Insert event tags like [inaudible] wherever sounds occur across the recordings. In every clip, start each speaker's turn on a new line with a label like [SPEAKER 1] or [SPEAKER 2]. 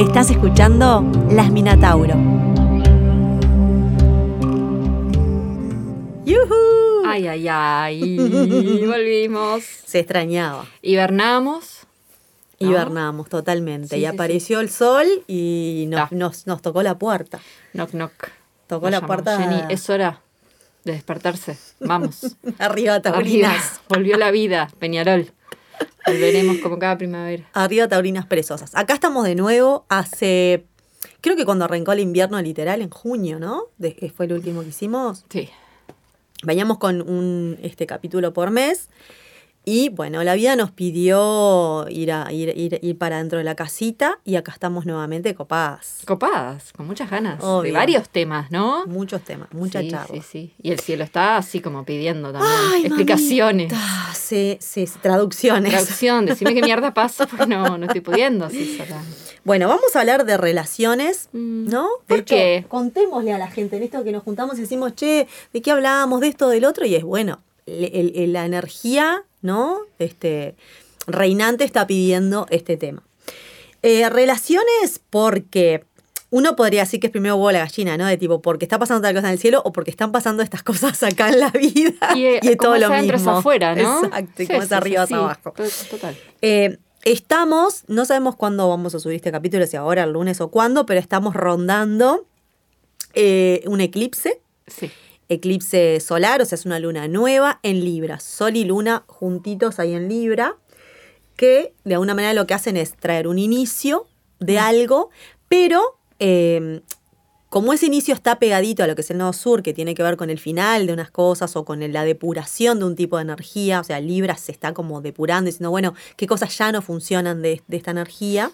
[SPEAKER 1] Estás escuchando Las Minatauro. ¡Yuhu!
[SPEAKER 2] Ay, ay, ay. [laughs] Volvimos.
[SPEAKER 1] Se extrañaba.
[SPEAKER 2] Hibernamos. ¿no?
[SPEAKER 1] Hibernamos totalmente.
[SPEAKER 2] Sí,
[SPEAKER 1] y
[SPEAKER 2] sí,
[SPEAKER 1] apareció el sol y nos, nos, nos tocó la puerta.
[SPEAKER 2] Knock, knock.
[SPEAKER 1] Tocó
[SPEAKER 2] Nos
[SPEAKER 1] la puerta.
[SPEAKER 2] Jenny, es hora de despertarse. Vamos. [laughs]
[SPEAKER 1] Arriba,
[SPEAKER 2] Arriba.
[SPEAKER 1] taurinas.
[SPEAKER 2] Volvió la vida, Peñarol. Volveremos como cada primavera.
[SPEAKER 1] Arriba, taurinas perezosas. Acá estamos de nuevo hace. Creo que cuando arrancó el invierno literal, en junio, ¿no? De, que fue el último que hicimos.
[SPEAKER 2] Sí.
[SPEAKER 1] Veníamos con un este capítulo por mes. Y bueno, la vida nos pidió ir, a, ir, ir, ir para dentro de la casita y acá estamos nuevamente copadas.
[SPEAKER 2] Copadas, con muchas ganas. De
[SPEAKER 1] Obvio.
[SPEAKER 2] varios temas, ¿no?
[SPEAKER 1] Muchos temas, mucha
[SPEAKER 2] sí,
[SPEAKER 1] charla.
[SPEAKER 2] Sí, sí. Y el cielo está así como pidiendo también
[SPEAKER 1] Ay,
[SPEAKER 2] explicaciones.
[SPEAKER 1] mamita. Sí, sí, traducciones.
[SPEAKER 2] Traducción, decime qué mierda [laughs] pasa, pues no, no estoy pudiendo. así sola.
[SPEAKER 1] Bueno, vamos a hablar de relaciones,
[SPEAKER 2] Mm,
[SPEAKER 1] ¿no?
[SPEAKER 2] ¿por
[SPEAKER 1] De hecho,
[SPEAKER 2] qué?
[SPEAKER 1] Contémosle a la gente en esto que nos juntamos y decimos, che, ¿de qué hablábamos? De esto, del otro, y es bueno, el- el- la energía, ¿no? Este, reinante está pidiendo este tema. Eh, relaciones porque uno podría decir que es primero huevo la gallina, ¿no? De tipo, porque está pasando tal cosa en el cielo o porque están pasando estas [laughs] cosas acá en la vida.
[SPEAKER 2] Y, eh,
[SPEAKER 1] es
[SPEAKER 2] como
[SPEAKER 1] todo
[SPEAKER 2] es
[SPEAKER 1] lo
[SPEAKER 2] adentro es
[SPEAKER 1] mismo.
[SPEAKER 2] afuera, ¿no?
[SPEAKER 1] Exacto, y
[SPEAKER 2] Sí,
[SPEAKER 1] como es arriba
[SPEAKER 2] sí,
[SPEAKER 1] es abajo.
[SPEAKER 2] To- Total.
[SPEAKER 1] Eh, estamos, no sabemos cuándo vamos a subir este capítulo, si ahora, el lunes o cuándo, pero estamos rondando eh, un eclipse,
[SPEAKER 2] Sí.
[SPEAKER 1] Eclipse solar, o sea, es una luna nueva en Libra, Sol y Luna juntitos ahí en Libra, que de alguna manera lo que hacen es traer un inicio de algo, pero eh, como ese inicio está pegadito a lo que es el nodo sur, que tiene que ver con el final de unas cosas o con la depuración de un tipo de energía, o sea, Libra se está como depurando, diciendo, bueno, qué cosas ya no funcionan de, de esta energía.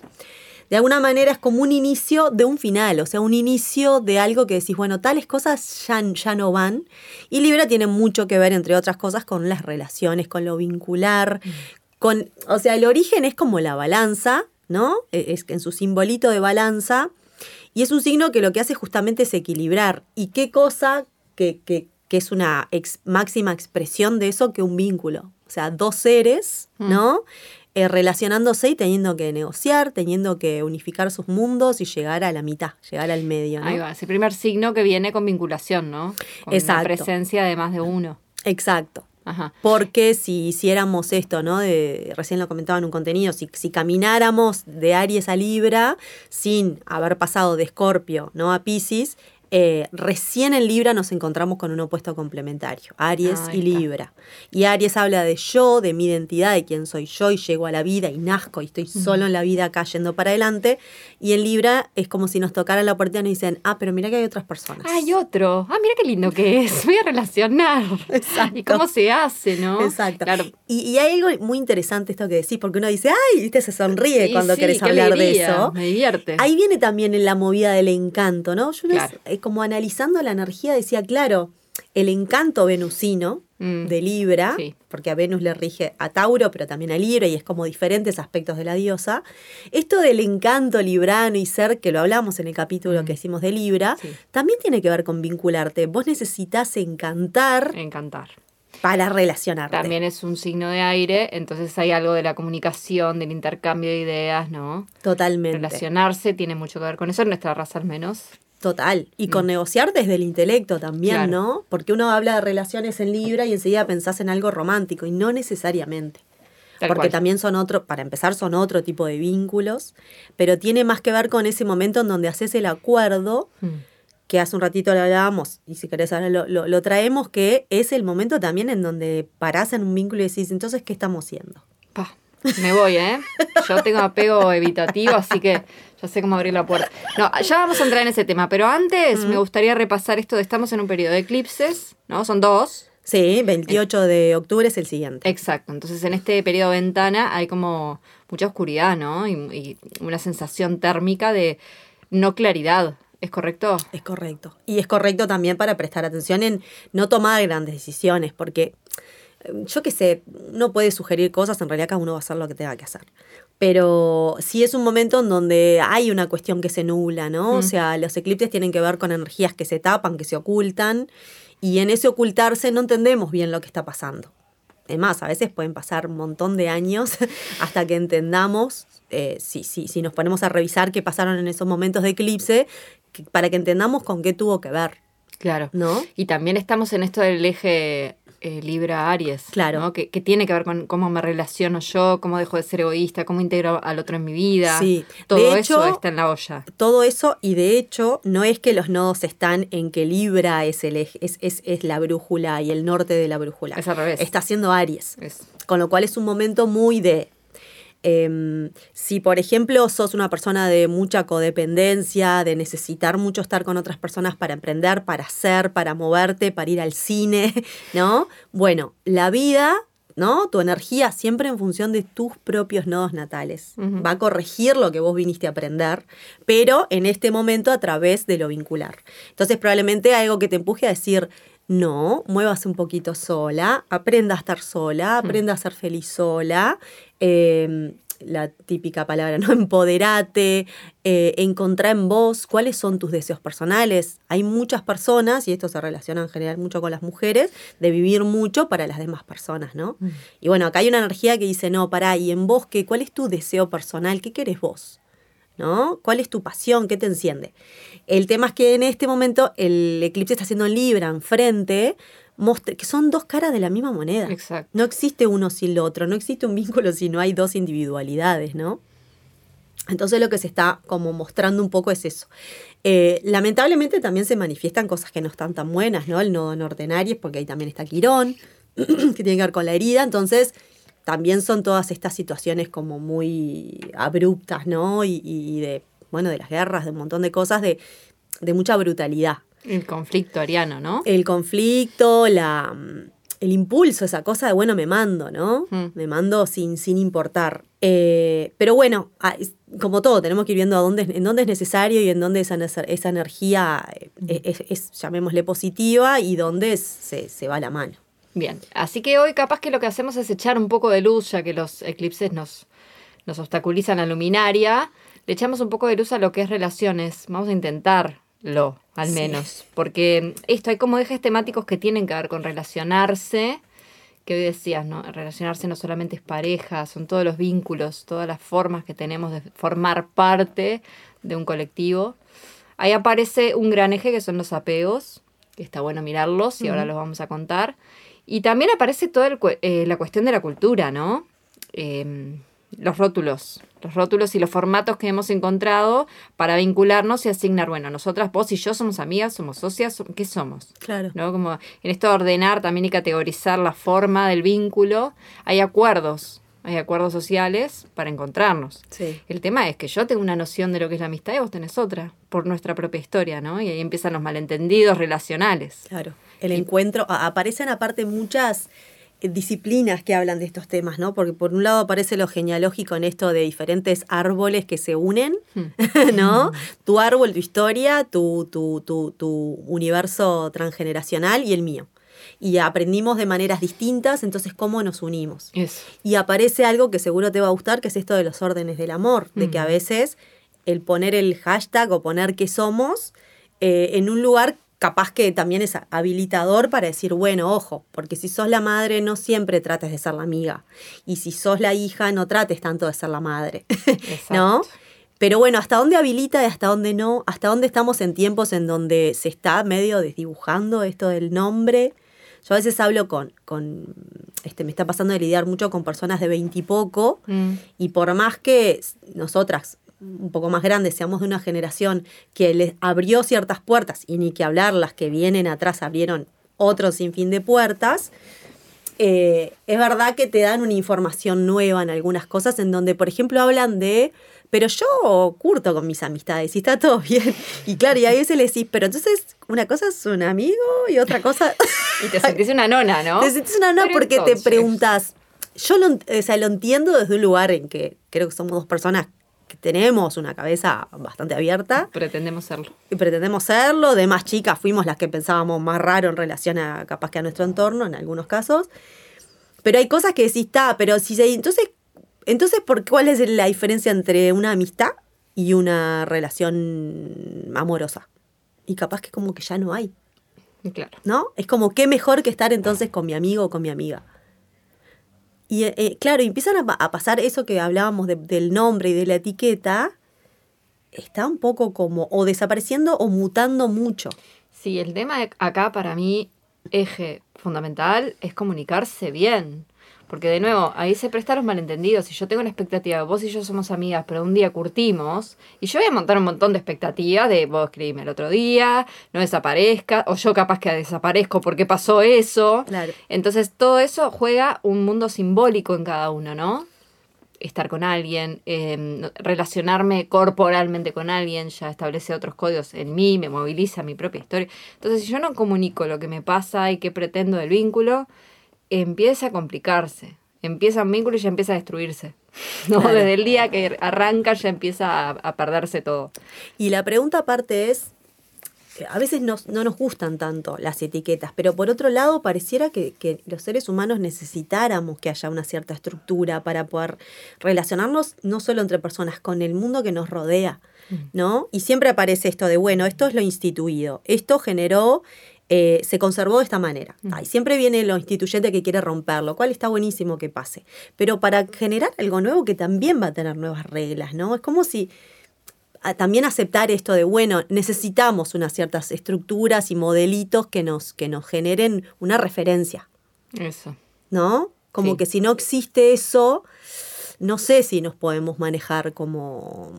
[SPEAKER 1] De alguna manera es como un inicio de un final, o sea, un inicio de algo que decís, bueno, tales cosas ya, ya no van. Y Libra tiene mucho que ver, entre otras cosas, con las relaciones, con lo vincular, con, o sea, el origen es como la balanza, ¿no? E- Es que en su simbolito de balanza. Y es un signo que lo que hace justamente es equilibrar. ¿Y qué cosa que, que- que es una ex- máxima expresión de eso que un vínculo? O sea, dos seres,
[SPEAKER 2] Mm.
[SPEAKER 1] Eh, relacionándose y teniendo que negociar, teniendo que unificar sus mundos y llegar a la mitad, llegar al medio, ¿no?
[SPEAKER 2] Ahí va, ese primer signo que viene con vinculación, ¿no? Con
[SPEAKER 1] Exacto.
[SPEAKER 2] la presencia de más de uno.
[SPEAKER 1] Exacto.
[SPEAKER 2] Ajá.
[SPEAKER 1] Porque si hiciéramos esto, ¿no? De, recién lo comentaba en un contenido, si, si camináramos de Aries a Libra sin haber pasado de Escorpio, ¿no? A Pisces, eh, recién en Libra nos encontramos con un opuesto complementario, Aries
[SPEAKER 2] Ahí
[SPEAKER 1] y. Libra. Y Aries habla de yo, de mi identidad, de quién soy yo, y llego a la vida y nazco y estoy solo en la vida acá yendo para adelante. Y en Libra es como si nos tocaran la puerta y nos dicen, ah, pero mira que hay otras personas.
[SPEAKER 2] Hay otro. Ah, mira qué lindo que es. [laughs] Voy a relacionar.
[SPEAKER 1] Exacto.
[SPEAKER 2] ¿Y cómo se hace, no?
[SPEAKER 1] Exacto.
[SPEAKER 2] Claro.
[SPEAKER 1] Y, y hay algo muy interesante esto que decís, porque uno dice, ay, viste, se sonríe
[SPEAKER 2] Sí,
[SPEAKER 1] cuando
[SPEAKER 2] sí,
[SPEAKER 1] querés hablar de eso.
[SPEAKER 2] Me divierte.
[SPEAKER 1] Ahí viene también en la movida del encanto, ¿no? Yo
[SPEAKER 2] Claro.
[SPEAKER 1] Eh, como analizando la energía decía, claro, el encanto venusino
[SPEAKER 2] Mm.
[SPEAKER 1] de Libra,
[SPEAKER 2] Sí.
[SPEAKER 1] porque a Venus le rige a Tauro, pero también a Libra, y es como diferentes aspectos de la diosa. Esto del encanto librano y ser, que lo hablamos en el capítulo que hicimos de Libra,
[SPEAKER 2] Mm. Sí.
[SPEAKER 1] también tiene que ver con vincularte. Vos necesitas encantar
[SPEAKER 2] Encantar.
[SPEAKER 1] para relacionarte.
[SPEAKER 2] También es un signo de aire, entonces hay algo de la comunicación, del intercambio de ideas, ¿no?
[SPEAKER 1] Totalmente.
[SPEAKER 2] Relacionarse tiene mucho que ver con eso, en nuestra raza al menos.
[SPEAKER 1] Total. Y con negociar desde el intelecto también,
[SPEAKER 2] Mm. Claro.
[SPEAKER 1] ¿no? Porque uno habla de relaciones en Libra y enseguida pensás en algo romántico y no necesariamente.
[SPEAKER 2] Tal
[SPEAKER 1] porque
[SPEAKER 2] cual.
[SPEAKER 1] también son otro, para empezar, son otro tipo de vínculos, pero tiene más que ver con ese momento en donde haces el acuerdo,
[SPEAKER 2] Mm.
[SPEAKER 1] que hace un ratito lo hablábamos, y si querés ahora lo, lo- lo traemos, que es el momento también en donde parás en un vínculo y decís, entonces, ¿qué estamos haciendo?
[SPEAKER 2] Pa, me voy, ¿eh? Yo tengo apego evitativo, así que ya sé cómo abrir la puerta. No, ya vamos a entrar en ese tema, pero antes me gustaría repasar esto de estamos en un periodo de eclipses, ¿no? Son dos.
[SPEAKER 1] Sí, 28 de octubre es el siguiente.
[SPEAKER 2] Exacto, entonces en este periodo de ventana hay como mucha oscuridad, ¿no? Y, y una sensación térmica de no claridad, ¿es correcto?
[SPEAKER 1] Es correcto. Y es correcto también para prestar atención en no tomar grandes decisiones, porque yo qué sé, uno puede sugerir cosas, en realidad cada uno va a hacer lo que tenga que hacer. Pero sí es un momento en donde hay una cuestión que se nubla, ¿no? O
[SPEAKER 2] Mm.
[SPEAKER 1] sea, los eclipses tienen que ver con energías que se tapan, que se ocultan, y en ese ocultarse no entendemos bien lo que está pasando. Además, a veces pueden pasar un montón de años [laughs] hasta que entendamos, eh, si, si, si nos ponemos a revisar qué pasaron en esos momentos de eclipse, que- para que entendamos con qué tuvo que ver,
[SPEAKER 2] Claro.
[SPEAKER 1] ¿no?
[SPEAKER 2] Y también estamos en esto del eje eh, Libra-Aries.
[SPEAKER 1] Claro.
[SPEAKER 2] ¿no? Que, que tiene que ver con cómo me relaciono yo, cómo dejo de ser egoísta, cómo integro al otro en mi vida.
[SPEAKER 1] Sí.
[SPEAKER 2] Todo
[SPEAKER 1] De
[SPEAKER 2] eso
[SPEAKER 1] hecho-
[SPEAKER 2] está en la olla.
[SPEAKER 1] Todo eso, y de hecho, no es que los nodos están en que Libra es, el eje- es, es, es la brújula y el norte de la brújula.
[SPEAKER 2] Es al revés.
[SPEAKER 1] Está haciendo Aries.
[SPEAKER 2] Es-
[SPEAKER 1] Con lo cual es un momento muy de. Em, si, por ejemplo, sos una persona de mucha codependencia, de necesitar mucho estar con otras personas para emprender, para hacer, para moverte, para ir al cine, [laughs] ¿no? Bueno, la vida, ¿no? Tu energía siempre en función de tus propios nodos natales. Va a corregir lo que vos viniste a aprender, pero en este momento a través de lo vincular. Entonces, probablemente algo que te empuje a decir, no, muévase un poquito sola, aprenda a estar sola, aprenda a ser feliz sola. eh, la típica palabra, [laughs] ¿no? Empoderate, eh, encontrá en vos cuáles son tus deseos personales. Hay muchas personas, y esto se relaciona en general mucho con las mujeres, de vivir mucho para las demás personas, ¿no? Y bueno, acá hay una energía que dice, no, pará, ¿y en vos qué? ¿Cuál es tu deseo personal? ¿Qué querés vos? ¿No? ¿Cuál es tu pasión? ¿Qué te enciende? El tema es que en este momento el eclipse está haciendo en Libra, enfrente, que son dos caras de la misma moneda.
[SPEAKER 2] Exacto.
[SPEAKER 1] No existe uno sin lo otro, no existe un vínculo si no hay dos individualidades, ¿no? Entonces lo que se está como mostrando un poco es eso. Eh, lamentablemente también se manifiestan cosas que no están tan buenas, ¿no? El nodo norte en Aries, porque ahí también está Quirón, [clears throat] que tiene que ver con la herida. Entonces también son todas estas situaciones como muy abruptas, ¿no? Y, y de, bueno, de las guerras, de un montón de cosas, de, de mucha brutalidad
[SPEAKER 2] El conflicto ariano, ¿no?
[SPEAKER 1] el conflicto, la, mm, el impulso, esa cosa de, bueno, me mando, ¿no?
[SPEAKER 2] Mm.
[SPEAKER 1] Me mando sin, sin importar. Eh, pero bueno, ah, como todo, tenemos que ir viendo a dónde, en dónde es necesario y en dónde esa, esa esa energía eh, es, es, llamémosle, positiva y dónde se, se va la mano.
[SPEAKER 2] Bien, así que hoy capaz que lo que hacemos es echar un poco de luz, ya que los eclipses nos, nos obstaculizan la luminaria. Le echamos un poco de luz a lo que es relaciones. Vamos a intentarlo, al
[SPEAKER 1] Sí.
[SPEAKER 2] menos. Porque esto hay como ejes temáticos que tienen que ver con relacionarse. Que hoy decías, ¿no? Relacionarse no solamente es pareja, son todos los vínculos, todas las formas que tenemos de formar parte de un colectivo. Ahí aparece un gran eje que son los apegos, que está bueno mirarlos y ahora los vamos a contar. Y también aparece toda el eh, la cuestión de la cultura, ¿no? Eh, los rótulos, los rótulos y los formatos que hemos encontrado para vincularnos y asignar, bueno, nosotras, vos y yo somos amigas, somos socias, ¿qué somos?
[SPEAKER 1] Claro.
[SPEAKER 2] ¿no? Como en esto de ordenar también y categorizar la forma del vínculo, hay acuerdos, hay acuerdos sociales para encontrarnos.
[SPEAKER 1] Sí.
[SPEAKER 2] El tema es que yo tengo una noción de lo que es la amistad y vos tenés otra, por nuestra propia historia, ¿no? Y ahí empiezan los malentendidos relacionales.
[SPEAKER 1] Claro. El encuentro, a- aparecen aparte muchas eh, disciplinas que hablan de estos temas, ¿no? Porque por un lado aparece lo genealógico en esto de diferentes árboles que se unen, [laughs] ¿no? Tu árbol, tu historia, tu, tu, tu, tu universo transgeneracional y el mío. Y aprendimos de maneras distintas, entonces, ¿cómo nos unimos?
[SPEAKER 2] Eso.
[SPEAKER 1] Y aparece algo que seguro te va a gustar, que es esto de los órdenes del amor, de que a veces el poner el hashtag o poner que somos eh, en un lugar capaz que también es habilitador para decir, bueno, ojo, porque si sos la madre no siempre trates de ser la amiga. Y si sos la hija no trates tanto de ser la madre. [laughs] ¿No?
[SPEAKER 2] Exacto.
[SPEAKER 1] Pero bueno, ¿hasta dónde habilita y hasta dónde no? ¿Hasta dónde estamos en tiempos en donde se está medio desdibujando esto del nombre? Yo a veces hablo con, con este, me está pasando de lidiar mucho con personas de veintipoco
[SPEAKER 2] Mm.
[SPEAKER 1] y por más que nosotras, un poco más grandes, seamos de una generación que les abrió ciertas puertas y ni que hablar, las que vienen atrás abrieron otro sinfín de puertas, eh, es verdad que te dan una información nueva en algunas cosas en donde, por ejemplo, hablan de, pero yo curto con mis amistades y está todo [laughs] bien. Y claro, y a veces le decís, pero entonces una cosa es un amigo y otra cosa... [laughs]
[SPEAKER 2] Y te sentís una nona, ¿no?
[SPEAKER 1] Te sientes una no
[SPEAKER 2] Pero
[SPEAKER 1] porque
[SPEAKER 2] entonces-
[SPEAKER 1] te preguntas. Yo lo, o sea, lo entiendo desde un lugar en que creo que somos dos personas que tenemos una cabeza bastante abierta
[SPEAKER 2] Pretendemos serlo.
[SPEAKER 1] y pretendemos serlo. De más chicas fuimos las que pensábamos más raro en relación a capaz que a nuestro entorno en algunos casos. Pero hay cosas que decís, está, pero si se. Entonces, entonces, ¿por cuál es la diferencia entre una amistad y una relación amorosa? Y capaz que como que ya no hay.
[SPEAKER 2] Claro.
[SPEAKER 1] ¿no? Es como qué mejor que estar entonces con mi amigo o con mi amiga. Y eh, eh, claro, empiezan a, pa- a pasar eso que hablábamos de- del nombre y de la etiqueta, está un poco como o desapareciendo o mutando mucho.
[SPEAKER 2] Sí, el tema acá para mí, eje fundamental, es comunicarse bien. Porque de nuevo, ahí se prestan los malentendidos. Si yo tengo la expectativa, vos y yo somos amigas, pero un día curtimos, y yo voy a montar un montón de expectativas de vos escribime el otro día, no desaparezca, o yo capaz que desaparezco porque pasó eso.
[SPEAKER 1] Claro.
[SPEAKER 2] Entonces todo eso juega un mundo simbólico en cada uno, ¿no? Estar con alguien, eh, relacionarme corporalmente con alguien, ya establece otros códigos en mí, me moviliza mi propia historia. Entonces, si yo no comunico lo que me pasa y qué pretendo del vínculo, empieza a complicarse. Empieza un vínculo y ya empieza a destruirse. [laughs] ¿no?
[SPEAKER 1] Claro.
[SPEAKER 2] Desde el día que arranca ya empieza a, a perderse todo.
[SPEAKER 1] Y la pregunta aparte es, eh, a veces nos- no nos gustan tanto las etiquetas, pero por otro lado pareciera que, que los seres humanos necesitáramos que haya una cierta estructura para poder relacionarnos no solo entre personas, con el mundo que nos rodea, ¿no? Y siempre aparece esto de, bueno, esto es lo instituido, esto generó... eh, se conservó de esta manera. Ah, y siempre viene lo instituyente que quiere romperlo, cual está buenísimo que pase. Pero para generar algo nuevo que también va a tener nuevas reglas, ¿no? Es como si a también aceptar esto de, bueno, necesitamos unas ciertas estructuras y modelitos que nos, que nos generen una referencia,
[SPEAKER 2] Eso.
[SPEAKER 1] ¿no? Como
[SPEAKER 2] Sí.
[SPEAKER 1] que si no existe eso, no sé si nos podemos manejar como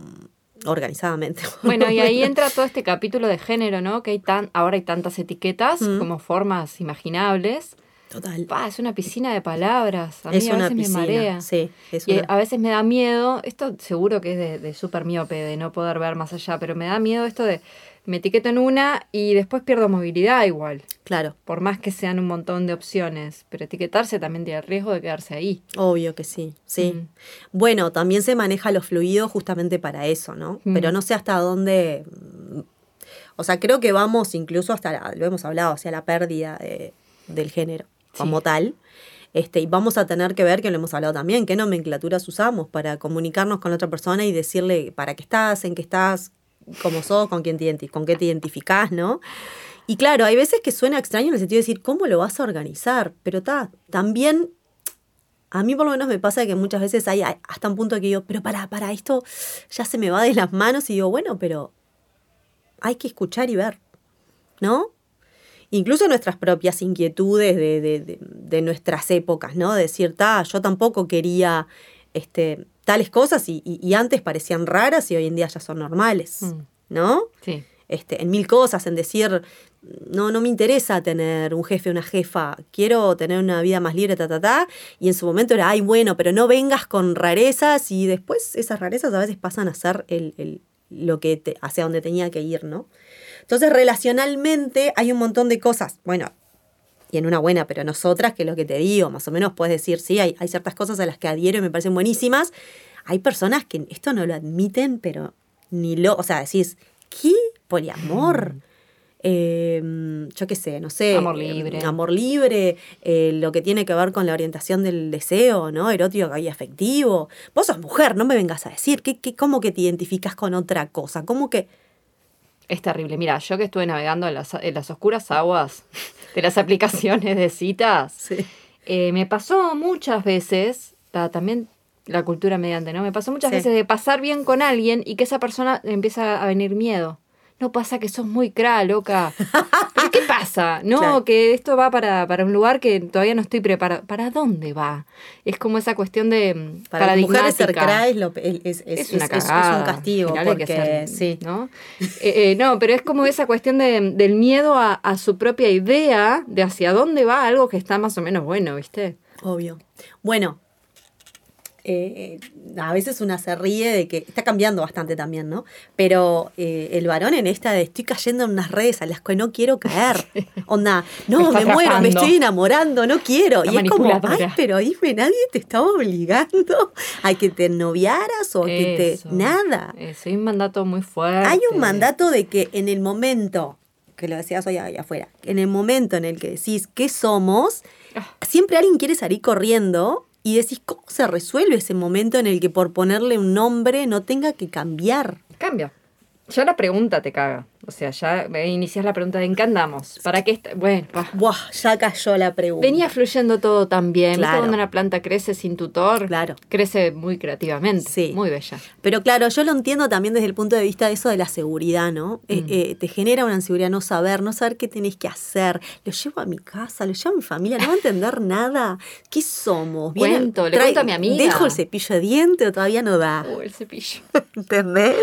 [SPEAKER 1] organizadamente. [laughs]
[SPEAKER 2] Bueno, y ahí entra todo este capítulo de género, ¿no? Que hay tan, ahora hay tantas etiquetas
[SPEAKER 1] Mm.
[SPEAKER 2] como formas imaginables.
[SPEAKER 1] Total.
[SPEAKER 2] Pa, es una piscina de palabras. A mí
[SPEAKER 1] es
[SPEAKER 2] a
[SPEAKER 1] una
[SPEAKER 2] veces
[SPEAKER 1] piscina.
[SPEAKER 2] me marea.
[SPEAKER 1] Sí, es
[SPEAKER 2] Y
[SPEAKER 1] una-
[SPEAKER 2] a veces me da miedo, esto seguro que es de, de súper miope, de no poder ver más allá, pero me da miedo esto de me etiqueto en una y después pierdo movilidad igual,
[SPEAKER 1] Claro,
[SPEAKER 2] por más que sean un montón de opciones, pero etiquetarse también tiene el riesgo de quedarse ahí.
[SPEAKER 1] obvio que sí, sí.
[SPEAKER 2] Mm.
[SPEAKER 1] Bueno, también se maneja los fluidos justamente para eso, ¿no?
[SPEAKER 2] Mm.
[SPEAKER 1] Pero no sé hasta dónde... O sea, creo que vamos incluso hasta, la- lo hemos hablado, hacia la pérdida de- del género como tal. Este, y vamos a tener que ver, que lo hemos hablado también, qué nomenclaturas usamos para comunicarnos con la otra persona y decirle para qué estás, en qué estás, cómo sos, con quién te con qué te identificás, ¿no? Y claro, hay veces que suena extraño en el sentido de decir, ¿cómo lo vas a organizar? Pero está, también a mí por lo menos me pasa que muchas veces hay hasta un punto que digo, pero para, para, esto ya se me va de las manos y digo, bueno, pero hay que escuchar y ver, ¿no? Incluso nuestras propias inquietudes de, de- de- de nuestras épocas, ¿no? De decir, "Ta, yo tampoco quería este, tales cosas y, y- y antes parecían raras y hoy en día ya son normales,
[SPEAKER 2] Mm.
[SPEAKER 1] ¿no?
[SPEAKER 2] Sí.
[SPEAKER 1] este, en mil cosas, en decir, no, no me interesa tener un jefe, una jefa, quiero tener una vida más libre, ta, ta, ta. Y en su momento era, ay, bueno, pero no vengas con rarezas y después esas rarezas a veces pasan a ser el, el- lo que te- hacia donde tenía que ir, ¿no? Entonces, relacionalmente hay un montón de cosas, bueno, y en una buena, pero nosotras, que es lo que te digo, más o menos puedes decir, sí, hay, hay ciertas cosas a las que adhiero y me parecen buenísimas. Hay personas que esto no lo admiten, pero ni lo, o sea, decís, ¿qué? Poliamor. Eh, yo qué sé, no sé.
[SPEAKER 2] Amor
[SPEAKER 1] eh,
[SPEAKER 2] libre.
[SPEAKER 1] amor libre, eh, lo que tiene que ver con la orientación del deseo, ¿no? Erótico y afectivo. Vos sos mujer, no me vengas a decir, ¿qué, qué, ¿cómo que te identificas con otra cosa? ¿Cómo que...?
[SPEAKER 2] Es terrible. Mira, yo que estuve navegando en las, en las oscuras aguas de las aplicaciones de citas, eh, me pasó muchas veces, ta- también la cultura mediante, ¿no? Me pasó muchas
[SPEAKER 1] Sí.
[SPEAKER 2] veces de pasar bien con alguien y que esa persona le empieza a venir miedo. No pasa que sos muy cra, loca. [laughs] ¿Pero qué pasa? No,
[SPEAKER 1] Claro.
[SPEAKER 2] que esto va para, para un lugar que todavía no estoy preparada. ¿Para dónde va? Es como esa cuestión de mm,
[SPEAKER 1] Para las mujeres ser cra es, lo- es, es- es-
[SPEAKER 2] una cagada.
[SPEAKER 1] un castigo, porque
[SPEAKER 2] que ser,
[SPEAKER 1] sí.
[SPEAKER 2] ¿no? Eh, eh, no, pero es como esa cuestión de- del miedo a, a su propia idea de hacia dónde va algo que está más o menos bueno, ¿viste?
[SPEAKER 1] Obvio. Bueno, eh, eh, a veces una se ríe de que está cambiando bastante también, ¿no? Pero eh, el varón en esta de estoy cayendo en unas redes a las que no quiero caer. Onda, [laughs] no, me, muero, me estoy enamorando, no quiero. Y es como, ay, pero dime, nadie te estaba obligando a que te noviaras o a que
[SPEAKER 2] Eso.
[SPEAKER 1] te. Nada.
[SPEAKER 2] Eso, hay un mandato muy fuerte.
[SPEAKER 1] Hay un mandato de que en el momento, que lo decías hoy allá afuera, en el momento en el que decís qué somos,
[SPEAKER 2] Ah.
[SPEAKER 1] siempre alguien quiere salir corriendo y decís cómo se resuelve ese momento en el que por ponerle un nombre no tenga que cambiar.
[SPEAKER 2] Cambia. Ya la pregunta te caga. O sea, ya inicias la pregunta de ¿en qué andamos? ¿Para qué está? Bueno.
[SPEAKER 1] Buah, ya cayó la pregunta.
[SPEAKER 2] Venía fluyendo todo. ¿Viste
[SPEAKER 1] Claro.
[SPEAKER 2] cuando una planta crece sin tutor?
[SPEAKER 1] Claro.
[SPEAKER 2] Crece muy creativamente.
[SPEAKER 1] Sí.
[SPEAKER 2] Muy bella.
[SPEAKER 1] Pero claro, yo lo entiendo también desde el punto de vista de eso de la seguridad, ¿no? Eh,
[SPEAKER 2] Mm.
[SPEAKER 1] eh, te genera una inseguridad no saber, no saber qué tenés que hacer. Lo llevo a mi casa, lo llevo a mi familia, no va a entender [laughs] nada. ¿Qué somos? Viene-
[SPEAKER 2] Cuento, le cuento a mi amiga.
[SPEAKER 1] ¿Dejo el cepillo de diente o todavía no da?
[SPEAKER 2] Oh, el cepillo. [laughs]
[SPEAKER 1] ¿Entendés?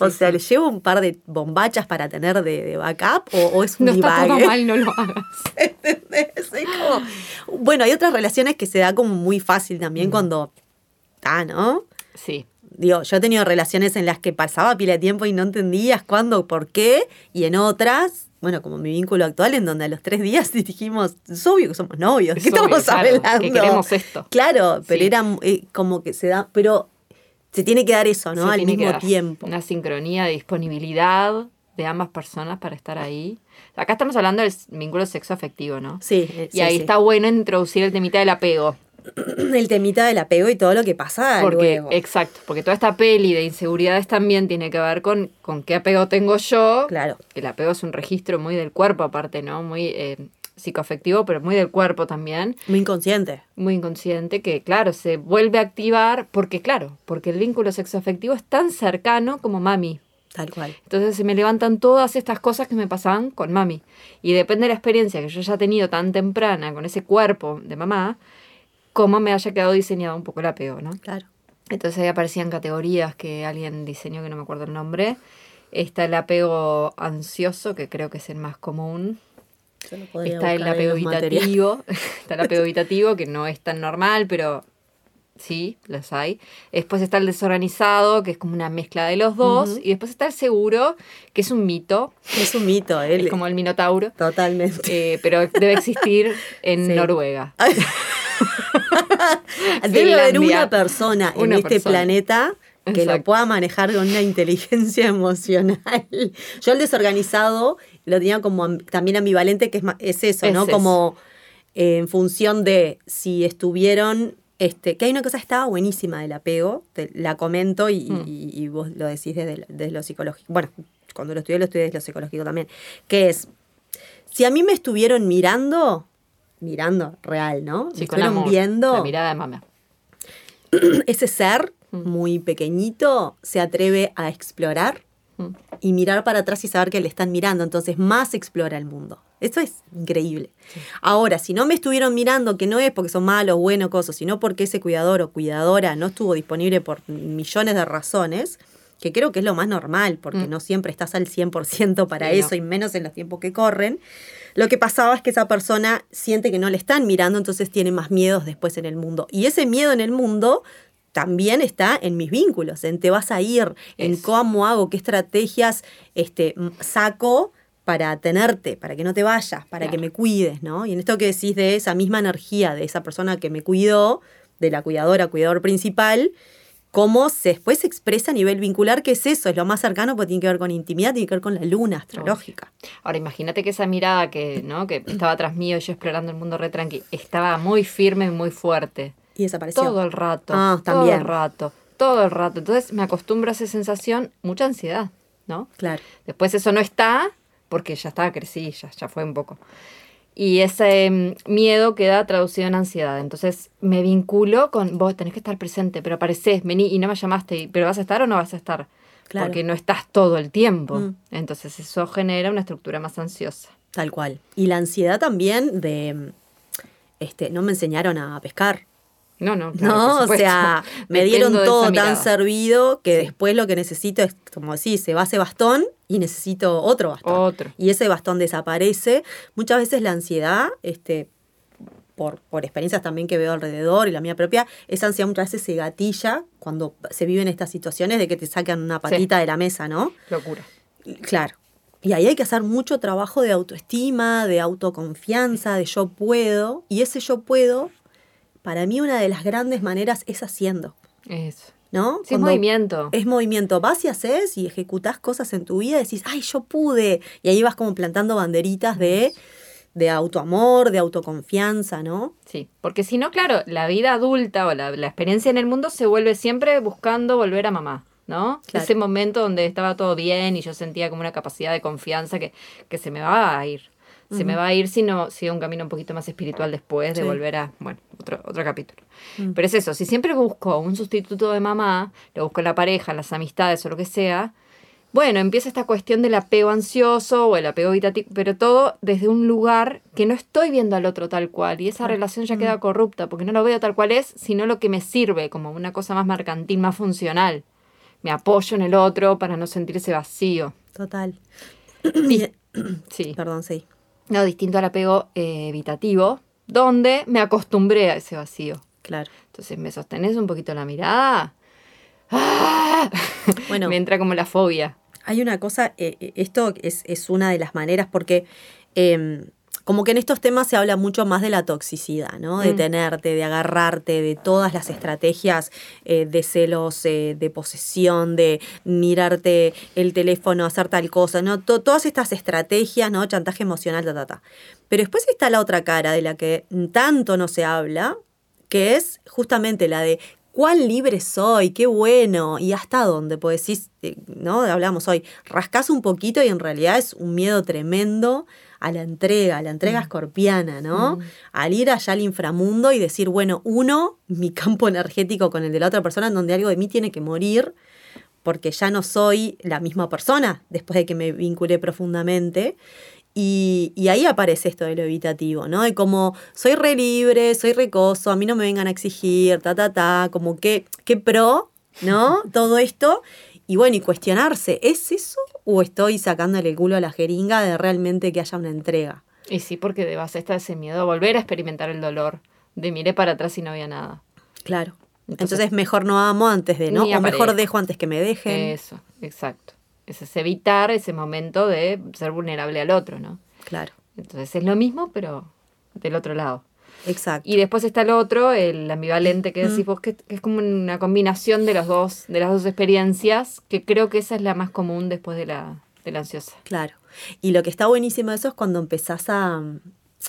[SPEAKER 1] o sea,
[SPEAKER 2] sí.
[SPEAKER 1] ¿le llevo un par de bombachas para tener de, de backup o, o es un
[SPEAKER 2] No está todo mal, no lo hagas. [laughs]
[SPEAKER 1] ¿Entendés? Es como- Bueno, hay otras relaciones que se da como muy fácil
[SPEAKER 2] Mm.
[SPEAKER 1] también cuando está, ¿no?
[SPEAKER 2] Sí.
[SPEAKER 1] Digo, yo he tenido relaciones en las que pasaba pila de tiempo y no entendías cuándo, por qué, y en otras, bueno, como mi vínculo actual, en donde a los tres días [laughs] dijimos, es obvio que somos novios, ¿de
[SPEAKER 2] Es
[SPEAKER 1] qué
[SPEAKER 2] obvio,
[SPEAKER 1] estamos
[SPEAKER 2] claro,
[SPEAKER 1] hablando?
[SPEAKER 2] que queremos esto.
[SPEAKER 1] Claro, pero
[SPEAKER 2] Sí.
[SPEAKER 1] era eh, como que se da, pero se tiene que dar eso, ¿no?
[SPEAKER 2] Se
[SPEAKER 1] Al mismo tiempo.
[SPEAKER 2] Una sincronía de disponibilidad de ambas personas para estar ahí. Acá estamos hablando del vínculo sexo afectivo, ¿no?
[SPEAKER 1] Sí, eh,
[SPEAKER 2] Y
[SPEAKER 1] sí,
[SPEAKER 2] ahí
[SPEAKER 1] sí.
[SPEAKER 2] está bueno introducir el temita del apego. [clears throat]
[SPEAKER 1] el temita del apego y todo lo que pasa
[SPEAKER 2] Porque,
[SPEAKER 1] luego.
[SPEAKER 2] exacto, porque toda esta peli de inseguridades también tiene que ver con, con qué apego tengo yo.
[SPEAKER 1] Claro.
[SPEAKER 2] El apego es un registro muy del cuerpo, aparte, ¿no? Muy eh, psicoafectivo, pero muy del cuerpo también.
[SPEAKER 1] Muy inconsciente.
[SPEAKER 2] Muy inconsciente, que claro, se vuelve a activar porque, claro, porque el vínculo sexoafectivo es tan cercano como mami.
[SPEAKER 1] Tal cual.
[SPEAKER 2] Entonces se me levantan todas estas cosas que me pasaban con mami. Y depende de la experiencia que yo haya tenido tan temprana con ese cuerpo de mamá, cómo me haya quedado diseñado un poco el apego, ¿no?
[SPEAKER 1] Claro.
[SPEAKER 2] Entonces ahí aparecían categorías que alguien diseñó que no me acuerdo el nombre. Está el apego ansioso, que creo que es el más común.
[SPEAKER 1] Yo
[SPEAKER 2] Está el apego evitativo. [laughs] Está el apego evitativo, que no es tan normal, pero sí, los hay. Después está el desorganizado, que es como una mezcla de los dos. Y después está el seguro, que es un mito.
[SPEAKER 1] Es un mito, ¿eh? [laughs]
[SPEAKER 2] Es como el minotauro.
[SPEAKER 1] Totalmente.
[SPEAKER 2] eh, pero debe existir en [laughs]
[SPEAKER 1] Sí.
[SPEAKER 2] Noruega. [laughs]
[SPEAKER 1] Debe haber una persona en este planeta que lo pueda manejar con una inteligencia emocional. Yo el desorganizado lo tenía como am- también ambivalente, que es, es eso,
[SPEAKER 2] Es
[SPEAKER 1] ¿no? Como eh, en función de si estuvieron... Este, que hay una cosa que estaba buenísima del apego, te la comento y,
[SPEAKER 2] Mm.
[SPEAKER 1] y- y vos lo decís desde, desde lo psicológico. Bueno, cuando lo estudié, lo estudié desde lo psicológico también. Que es, si a mí me estuvieron mirando, mirando real, ¿no?
[SPEAKER 2] Sí,
[SPEAKER 1] me estuvieron
[SPEAKER 2] amor.
[SPEAKER 1] viendo
[SPEAKER 2] La mirada de mamá. [clears throat]
[SPEAKER 1] ese ser
[SPEAKER 2] Mm.
[SPEAKER 1] muy pequeñito se atreve a explorar. Y mirar para atrás y saber que le están mirando, entonces más explora el mundo. Eso es increíble. Ahora, si no me estuvieron mirando, que no es porque son malos, buenos, cosas, sino porque ese cuidador o cuidadora no estuvo disponible por millones de razones, que creo que es lo más normal, porque
[SPEAKER 2] Mm.
[SPEAKER 1] no siempre estás al 100% para
[SPEAKER 2] Sí, no.
[SPEAKER 1] eso, y menos en los tiempos que corren, lo que pasaba es que esa persona siente que no le están mirando, entonces tiene más miedos después en el mundo. Y ese miedo en el mundo también está en mis vínculos, en te vas a ir, en
[SPEAKER 2] Eso.
[SPEAKER 1] cómo hago, qué estrategias este, saco para tenerte, para que no te vayas, para que me cuides, ¿no? Y en esto que decís de esa misma energía de esa persona que me cuidó, de la cuidadora, cuidador principal, cómo se después se expresa a nivel vincular, que es eso, es lo más cercano porque tiene que ver con intimidad, tiene que ver con la luna astrológica.
[SPEAKER 2] Ahora imagínate que esa mirada que, ¿no? que estaba tras mío, yo explorando el mundo re tranqui, estaba muy firme y muy fuerte.
[SPEAKER 1] Y desapareció.
[SPEAKER 2] Todo el rato.
[SPEAKER 1] Ah,
[SPEAKER 2] Todo
[SPEAKER 1] también.
[SPEAKER 2] el rato. Todo el rato. Entonces me acostumbro a esa sensación, mucha ansiedad, ¿no?
[SPEAKER 1] Claro.
[SPEAKER 2] Después eso no está, porque ya estaba crecí, ya, ya fue un poco. Y ese mm, miedo queda traducido en ansiedad. Entonces me vinculo con vos, tenés que estar presente, pero apareces, vení y no me llamaste, y- pero ¿vas a estar o no vas a estar?
[SPEAKER 1] Claro.
[SPEAKER 2] Porque no estás todo el tiempo.
[SPEAKER 1] Mm.
[SPEAKER 2] Entonces eso genera una estructura más ansiosa.
[SPEAKER 1] Tal cual. Y la ansiedad también de, este, no me enseñaron a pescar.
[SPEAKER 2] No, no. claro,
[SPEAKER 1] no,
[SPEAKER 2] por
[SPEAKER 1] o sea, [laughs] me
[SPEAKER 2] Dependo
[SPEAKER 1] dieron todo tan servido que
[SPEAKER 2] Sí.
[SPEAKER 1] después lo que necesito es, como decís, se va ese bastón y necesito otro bastón.
[SPEAKER 2] Otro.
[SPEAKER 1] Y ese bastón desaparece. Muchas veces la ansiedad, este, por, por experiencias también que veo alrededor y la mía propia, esa ansiedad muchas veces se gatilla cuando se viven estas situaciones de que te sacan una patita de la mesa, ¿no?
[SPEAKER 2] Locura.
[SPEAKER 1] Claro. Y ahí hay que hacer mucho trabajo de autoestima, de autoconfianza, de yo puedo. Y ese yo puedo, para mí una de las grandes maneras es haciendo,
[SPEAKER 2] Eso.
[SPEAKER 1] ¿no?
[SPEAKER 2] Sí, es movimiento.
[SPEAKER 1] Es movimiento. Vas y haces y ejecutás cosas en tu vida y decís, ay, yo pude. Y ahí vas como plantando banderitas de, de autoamor, de autoconfianza, ¿no?
[SPEAKER 2] Sí, porque si no, claro, la vida adulta o la, la experiencia en el mundo se vuelve siempre buscando volver a mamá. ¿no?
[SPEAKER 1] Claro.
[SPEAKER 2] Ese momento donde estaba todo bien y yo sentía como una capacidad de confianza que, que se me va a ir. Se me va a ir si no sigo un camino un poquito más espiritual después de
[SPEAKER 1] Sí.
[SPEAKER 2] volver a, bueno, otro, otro capítulo.
[SPEAKER 1] Mm.
[SPEAKER 2] Pero es eso, si siempre busco un sustituto de mamá, lo busco en la pareja, en las amistades o lo que sea, bueno, empieza esta cuestión del apego ansioso o el apego evitativo, pero todo desde un lugar que no estoy viendo al otro tal cual y esa relación ya queda corrupta porque no lo veo tal cual es, sino lo que me sirve como una cosa más mercantil, más funcional. Me apoyo en el otro para no sentir ese vacío.
[SPEAKER 1] Total.
[SPEAKER 2] Sí.
[SPEAKER 1] Perdón, sí.
[SPEAKER 2] No, distinto al apego eh, evitativo, donde me acostumbré a ese vacío.
[SPEAKER 1] Claro.
[SPEAKER 2] Entonces me sostenés un poquito la mirada. ¡Ah!
[SPEAKER 1] Bueno. [laughs]
[SPEAKER 2] me entra como la fobia.
[SPEAKER 1] Hay una cosa, eh, eh, esto es, es una de las maneras porque eh, como que en estos temas se habla mucho más de la toxicidad, ¿no? De
[SPEAKER 2] Mm.
[SPEAKER 1] tenerte, de agarrarte, de todas las estrategias eh, de celos, eh, de posesión, de mirarte el teléfono, hacer tal cosa, ¿no? To- todas estas estrategias, ¿no? Chantaje emocional, ta, ta, ta. Pero después está la otra cara de la que tanto no se habla, que es justamente la de cuán libre soy, qué bueno, y hasta dónde, pues decís, eh, ¿no? Hablamos hoy, rascás un poquito y en realidad es un miedo tremendo a la entrega, a la entrega escorpiana, ¿no?
[SPEAKER 2] Mm.
[SPEAKER 1] Al ir allá al inframundo y decir, bueno, uno, mi campo energético con el de la otra persona, en donde algo de mí tiene que morir, porque ya no soy la misma persona después de que me vinculé profundamente. Y, y ahí aparece esto de lo evitativo, ¿no? De como soy re libre, soy recoso, a mí no me vengan a exigir, ta, ta, ta, como que, qué pro, ¿no? [laughs] Todo esto. Y bueno, y cuestionarse, ¿es eso o estoy sacándole el culo a la jeringa de realmente que haya una entrega?
[SPEAKER 2] Y sí, porque de base está ese miedo a volver a experimentar el dolor. De miré para atrás y no había nada.
[SPEAKER 1] Claro.
[SPEAKER 2] Entonces-
[SPEAKER 1] Entonces, mejor no amo antes de, ¿no? O mejor dejo antes que me dejen.
[SPEAKER 2] Eso, exacto. Eso es evitar ese momento de ser vulnerable al otro, ¿no?
[SPEAKER 1] Claro,
[SPEAKER 2] Entonces es lo mismo, pero del otro lado.
[SPEAKER 1] Exacto.
[SPEAKER 2] Y después está el otro, el ambivalente que decís vos, que, que es como una combinación de los dos, de las dos experiencias, que creo que esa es la más común después de la, de la ansiosa.
[SPEAKER 1] Claro. Y lo que está buenísimo de eso es cuando empezás a,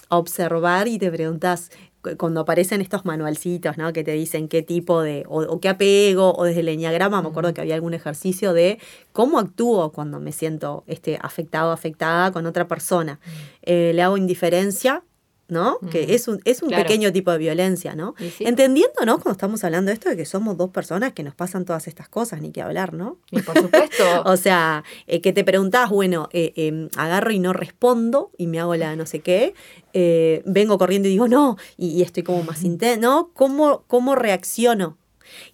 [SPEAKER 1] a observar y te preguntas, cu- cuando aparecen estos manualcitos, ¿no? Que te dicen qué tipo de, o, o qué apego, o desde el enneagrama, me acuerdo que había algún ejercicio de cómo actúo cuando me siento este, afectado, afectada con otra persona. Eh, le hago indiferencia. ¿No? Que es un, es un
[SPEAKER 2] Claro.
[SPEAKER 1] pequeño tipo de violencia, ¿no?
[SPEAKER 2] Sí.
[SPEAKER 1] Entendiendo, ¿no? Cuando estamos hablando de esto, de que somos dos personas que nos pasan todas estas cosas, ni que hablar, ¿no?
[SPEAKER 2] Y por supuesto, [laughs]
[SPEAKER 1] O sea, eh, que te preguntás, bueno, eh, eh, agarro y no respondo y me hago la no sé qué, eh, vengo corriendo y digo no, y, y estoy como más intenso, ¿no? ¿Cómo, cómo reacciono?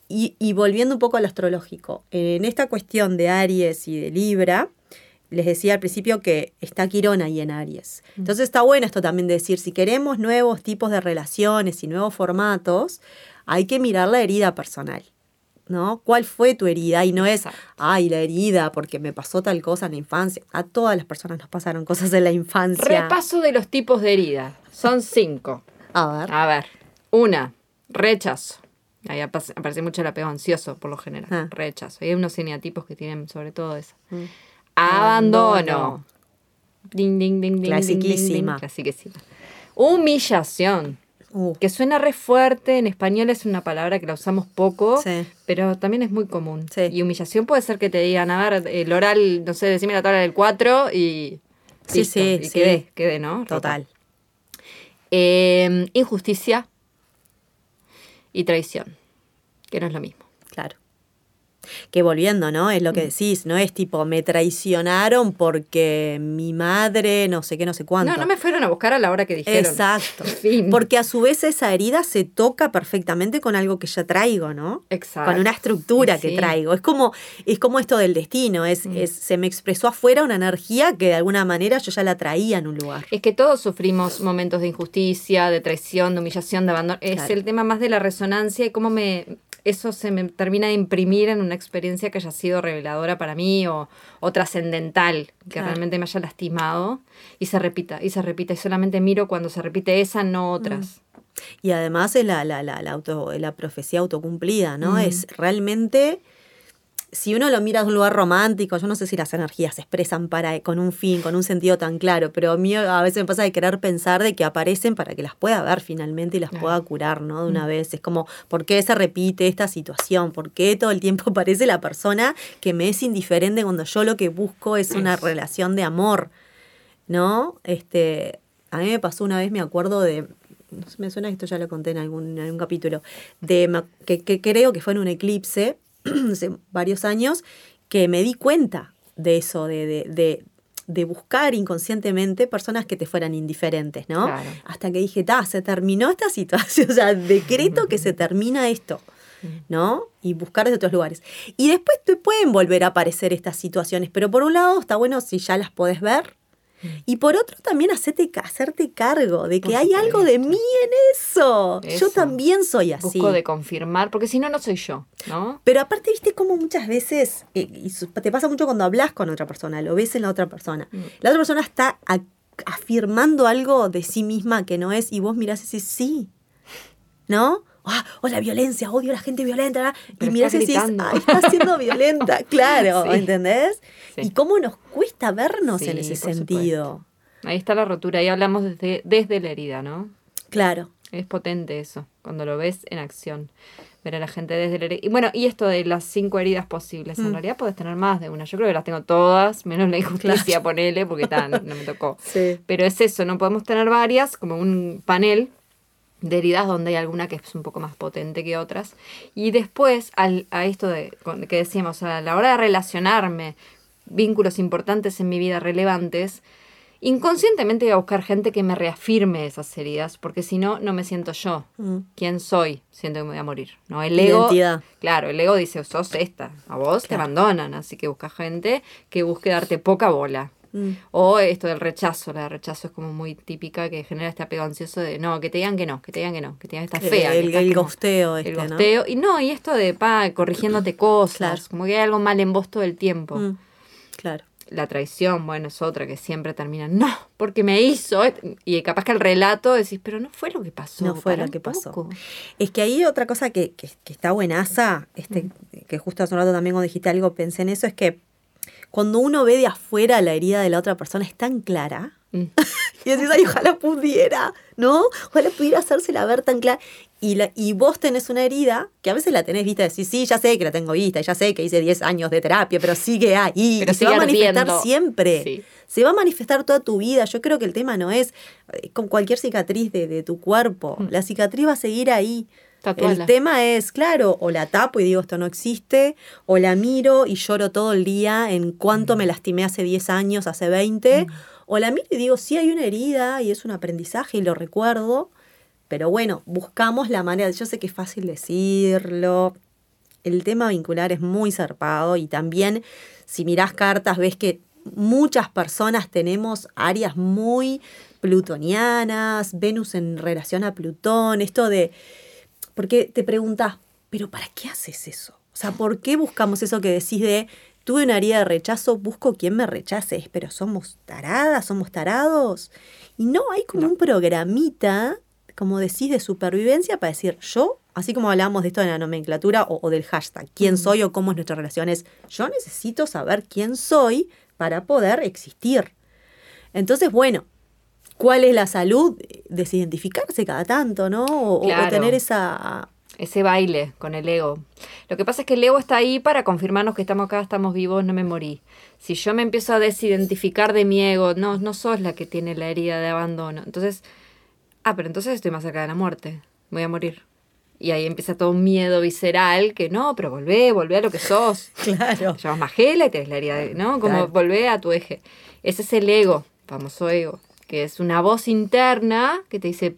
[SPEAKER 1] Y, y volviendo un poco al astrológico, en esta cuestión de Aries y de Libra, les decía al principio que está Quirón ahí en Aries. Entonces está bueno esto también de decir, si queremos nuevos tipos de relaciones y nuevos formatos, hay que mirar la herida personal. ¿No? ¿Cuál fue tu herida? Y no es, ay, la herida, porque me pasó tal cosa en la infancia. A todas las personas nos pasaron cosas en la infancia.
[SPEAKER 2] repaso de los tipos de herida. Son cinco.
[SPEAKER 1] A ver.
[SPEAKER 2] A ver, una, rechazo. Ahí apa- aparece mucho el apego ansioso, por lo general.
[SPEAKER 1] Ah.
[SPEAKER 2] Rechazo. Hay unos eneatipos que tienen sobre todo eso.
[SPEAKER 1] Mm.
[SPEAKER 2] Abandono. Ding, ding, ding.
[SPEAKER 1] Clasiquísima.
[SPEAKER 2] Clasiquísima. Humillación.
[SPEAKER 1] Uh,
[SPEAKER 2] Que suena re fuerte, en español es una palabra que la usamos poco,
[SPEAKER 1] Sí.
[SPEAKER 2] pero también es muy común.
[SPEAKER 1] Sí.
[SPEAKER 2] Y humillación puede ser que te digan, a ver, el oral, no sé, decime la tabla del 4 y...
[SPEAKER 1] Sí,
[SPEAKER 2] listo,
[SPEAKER 1] sí,
[SPEAKER 2] y
[SPEAKER 1] sí.
[SPEAKER 2] quedé, quedé, ¿no?
[SPEAKER 1] Total.
[SPEAKER 2] Eh, injusticia y traición, que no es lo mismo.
[SPEAKER 1] Que volviendo, ¿no? Es lo que decís, no es tipo, me traicionaron porque mi madre, no sé qué, no sé cuánto.
[SPEAKER 2] No, no me fueron a buscar a la hora que dijeron.
[SPEAKER 1] Exacto. [laughs]
[SPEAKER 2] Fin.
[SPEAKER 1] Porque a su vez esa herida se toca perfectamente con algo que ya traigo, ¿no?
[SPEAKER 2] Exacto.
[SPEAKER 1] Con una estructura que traigo. Es como, es como esto del destino. Es, es, se me expresó afuera una energía que de alguna manera yo ya la traía en un lugar.
[SPEAKER 2] Es que todos sufrimos momentos de injusticia, de traición, de humillación, de abandono. Es
[SPEAKER 1] Claro.
[SPEAKER 2] el tema más de la resonancia y cómo me eso se me termina de imprimir en una experiencia que haya sido reveladora para mí o, o trascendental, que
[SPEAKER 1] Claro.
[SPEAKER 2] realmente me haya lastimado y se repita, y se repita. Y solamente miro cuando se repite esa, no otras.
[SPEAKER 1] Y además es la, la, la, la, auto, la profecía autocumplida, ¿no? Es realmente si uno lo mira de un lugar romántico, yo no sé si las energías se expresan para, con un fin, con un sentido tan claro, pero a mí a veces me pasa de querer pensar de que aparecen para que las pueda ver finalmente y las pueda curar, ¿no? De una
[SPEAKER 2] Mm.
[SPEAKER 1] vez. Es como, ¿por qué se repite esta situación? ¿Por qué todo el tiempo [laughs] aparece la persona que me es indiferente cuando yo lo que busco es una relación de amor? ¿No? Este, a mí me pasó una vez, me acuerdo de, me suena que esto ya lo conté en algún, en algún capítulo, de que creo que fue en un eclipse [clears throat] hace varios años, que me di cuenta de eso, de, de, de, de buscar inconscientemente personas que te fueran indiferentes, ¿no?
[SPEAKER 2] Claro.
[SPEAKER 1] Hasta que dije, ta, se terminó esta situación, [laughs] o sea, decreto que se termina esto. ¿no? Y buscar desde otros lugares. Y después te pueden volver a aparecer estas situaciones, pero por un lado está bueno si ya las podés ver, y por otro también hacerte, hacerte cargo de que
[SPEAKER 2] Por
[SPEAKER 1] hay algo de mí en eso. Yo también soy así.
[SPEAKER 2] Busco de confirmar, porque si no, no soy yo, ¿no?
[SPEAKER 1] Pero aparte, viste cómo muchas veces, eh, y te pasa mucho cuando hablas con otra persona, lo ves en la otra persona.
[SPEAKER 2] Mm.
[SPEAKER 1] La otra persona está a- afirmando algo de sí misma que no es, y vos mirás y decís, sí, ¿no? Ah, o la violencia, odio a la gente violenta. ¿verdad? Y mirás y decís, ah, está siendo violenta, [laughs] claro,
[SPEAKER 2] Sí.
[SPEAKER 1] ¿entendés?
[SPEAKER 2] Sí.
[SPEAKER 1] Y cómo nos cuesta vernos en
[SPEAKER 2] Sí,
[SPEAKER 1] ese
[SPEAKER 2] por
[SPEAKER 1] sentido.
[SPEAKER 2] Ahí está la rotura, ahí hablamos desde, desde la herida, ¿no?
[SPEAKER 1] Claro.
[SPEAKER 2] Es potente eso, cuando lo ves en acción. Ver a la gente desde la herida. Y bueno, y esto de las cinco heridas posibles. En
[SPEAKER 1] Mm.
[SPEAKER 2] realidad puedes tener más de una. Yo creo que las tengo todas, menos la injusticia, ponele, porque ta, no, no me tocó. [laughs]
[SPEAKER 1] Sí.
[SPEAKER 2] Pero es eso, no podemos tener varias, como un panel de heridas donde hay alguna que es un poco más potente que otras. Y después, al, a esto de con- que decíamos, a la hora de relacionarme, vínculos importantes en mi vida relevantes, inconscientemente voy a buscar gente que me reafirme esas heridas, porque si no, no me siento yo.
[SPEAKER 1] Mm.
[SPEAKER 2] ¿Quién soy? Siento que me voy a morir. ¿no? El ego,
[SPEAKER 1] Identidad.
[SPEAKER 2] claro, el ego dice, sos esta, a vos te abandonan, así que busca gente que busque darte poca bola.
[SPEAKER 1] Mm.
[SPEAKER 2] O esto del rechazo, la de rechazo es como muy típica que genera este apego ansioso de no, que te digan que no, que te digan que no, que te digan que estás fea. que
[SPEAKER 1] El,
[SPEAKER 2] estás
[SPEAKER 1] el gosteo este,
[SPEAKER 2] el
[SPEAKER 1] ¿no?
[SPEAKER 2] gosteo. Y no, y esto de pa, corrigiéndote [clears throat] cosas,
[SPEAKER 1] Claro.
[SPEAKER 2] como que hay algo mal en vos todo el tiempo.
[SPEAKER 1] Mm. Claro.
[SPEAKER 2] La traición, bueno, es otra que siempre termina, no, porque me hizo. Y capaz que el relato decís, pero no fue lo que pasó.
[SPEAKER 1] No fue lo que pasó.
[SPEAKER 2] poco".
[SPEAKER 1] Es que ahí otra cosa que, que, que está buenaza, este, que justo hace un rato también cuando dijiste algo pensé en eso, es que cuando uno ve de afuera la herida de la otra persona es tan clara.
[SPEAKER 2] Mm. [laughs]
[SPEAKER 1] Y decís, ay, ojalá pudiera, ¿no? Ojalá pudiera hacérsela ver tan clara. Y, la, y vos tenés una herida que a veces la tenés vista, decís, sí, ya sé que la tengo vista, ya sé que hice 10 años de terapia, pero sigue ahí.
[SPEAKER 2] Pero
[SPEAKER 1] y se va a manifestar
[SPEAKER 2] ardiendo.
[SPEAKER 1] siempre.
[SPEAKER 2] Sí.
[SPEAKER 1] Se va a manifestar toda tu vida. Yo creo que el tema no es eh, con cualquier cicatriz de, de tu cuerpo.
[SPEAKER 2] Mm.
[SPEAKER 1] La cicatriz va a seguir ahí.
[SPEAKER 2] Tatuala.
[SPEAKER 1] El tema es, claro, o la tapo y digo esto no existe, o la miro y lloro todo el día en cuánto me lastimé hace 10 años, hace 20, o la miro y digo, sí hay una herida y es un aprendizaje y lo recuerdo, pero bueno, buscamos la manera, yo sé que es fácil decirlo, el tema vincular es muy zarpado y también si mirás cartas ves que muchas personas tenemos áreas muy plutonianas, Venus en relación a Plutón, esto de, porque te preguntas, pero ¿para qué haces eso? O sea, ¿por qué buscamos eso que decís de, tuve una herida de rechazo, busco quien me rechace, pero somos taradas, somos tarados? Y no, hay como un programita, como decís, de supervivencia para decir, yo, así como hablábamos de esto de la nomenclatura o, o del hashtag, quién soy o cómo es nuestra relación, es, yo necesito saber quién soy para poder existir. Entonces, bueno, ¿cuál es la salud? Desidentificarse cada tanto, ¿no? O, o
[SPEAKER 2] Claro.
[SPEAKER 1] tener esa...
[SPEAKER 2] Ese baile con el ego. Lo que pasa es que el ego está ahí para confirmarnos que estamos acá, estamos vivos, no me morí. Si yo me empiezo a desidentificar de mi ego, no, no sos la que tiene la herida de abandono. Entonces, ah, pero entonces estoy más cerca de la muerte, voy a morir. Y ahí empieza todo un miedo visceral que no, pero volvé, volvé a lo que sos. [laughs]
[SPEAKER 1] Claro.
[SPEAKER 2] Te llamas Magela y tenés la herida, de- ¿no? Como
[SPEAKER 1] Claro.
[SPEAKER 2] volvé a tu eje. Ese es el ego, famoso ego, que es una voz interna que te dice,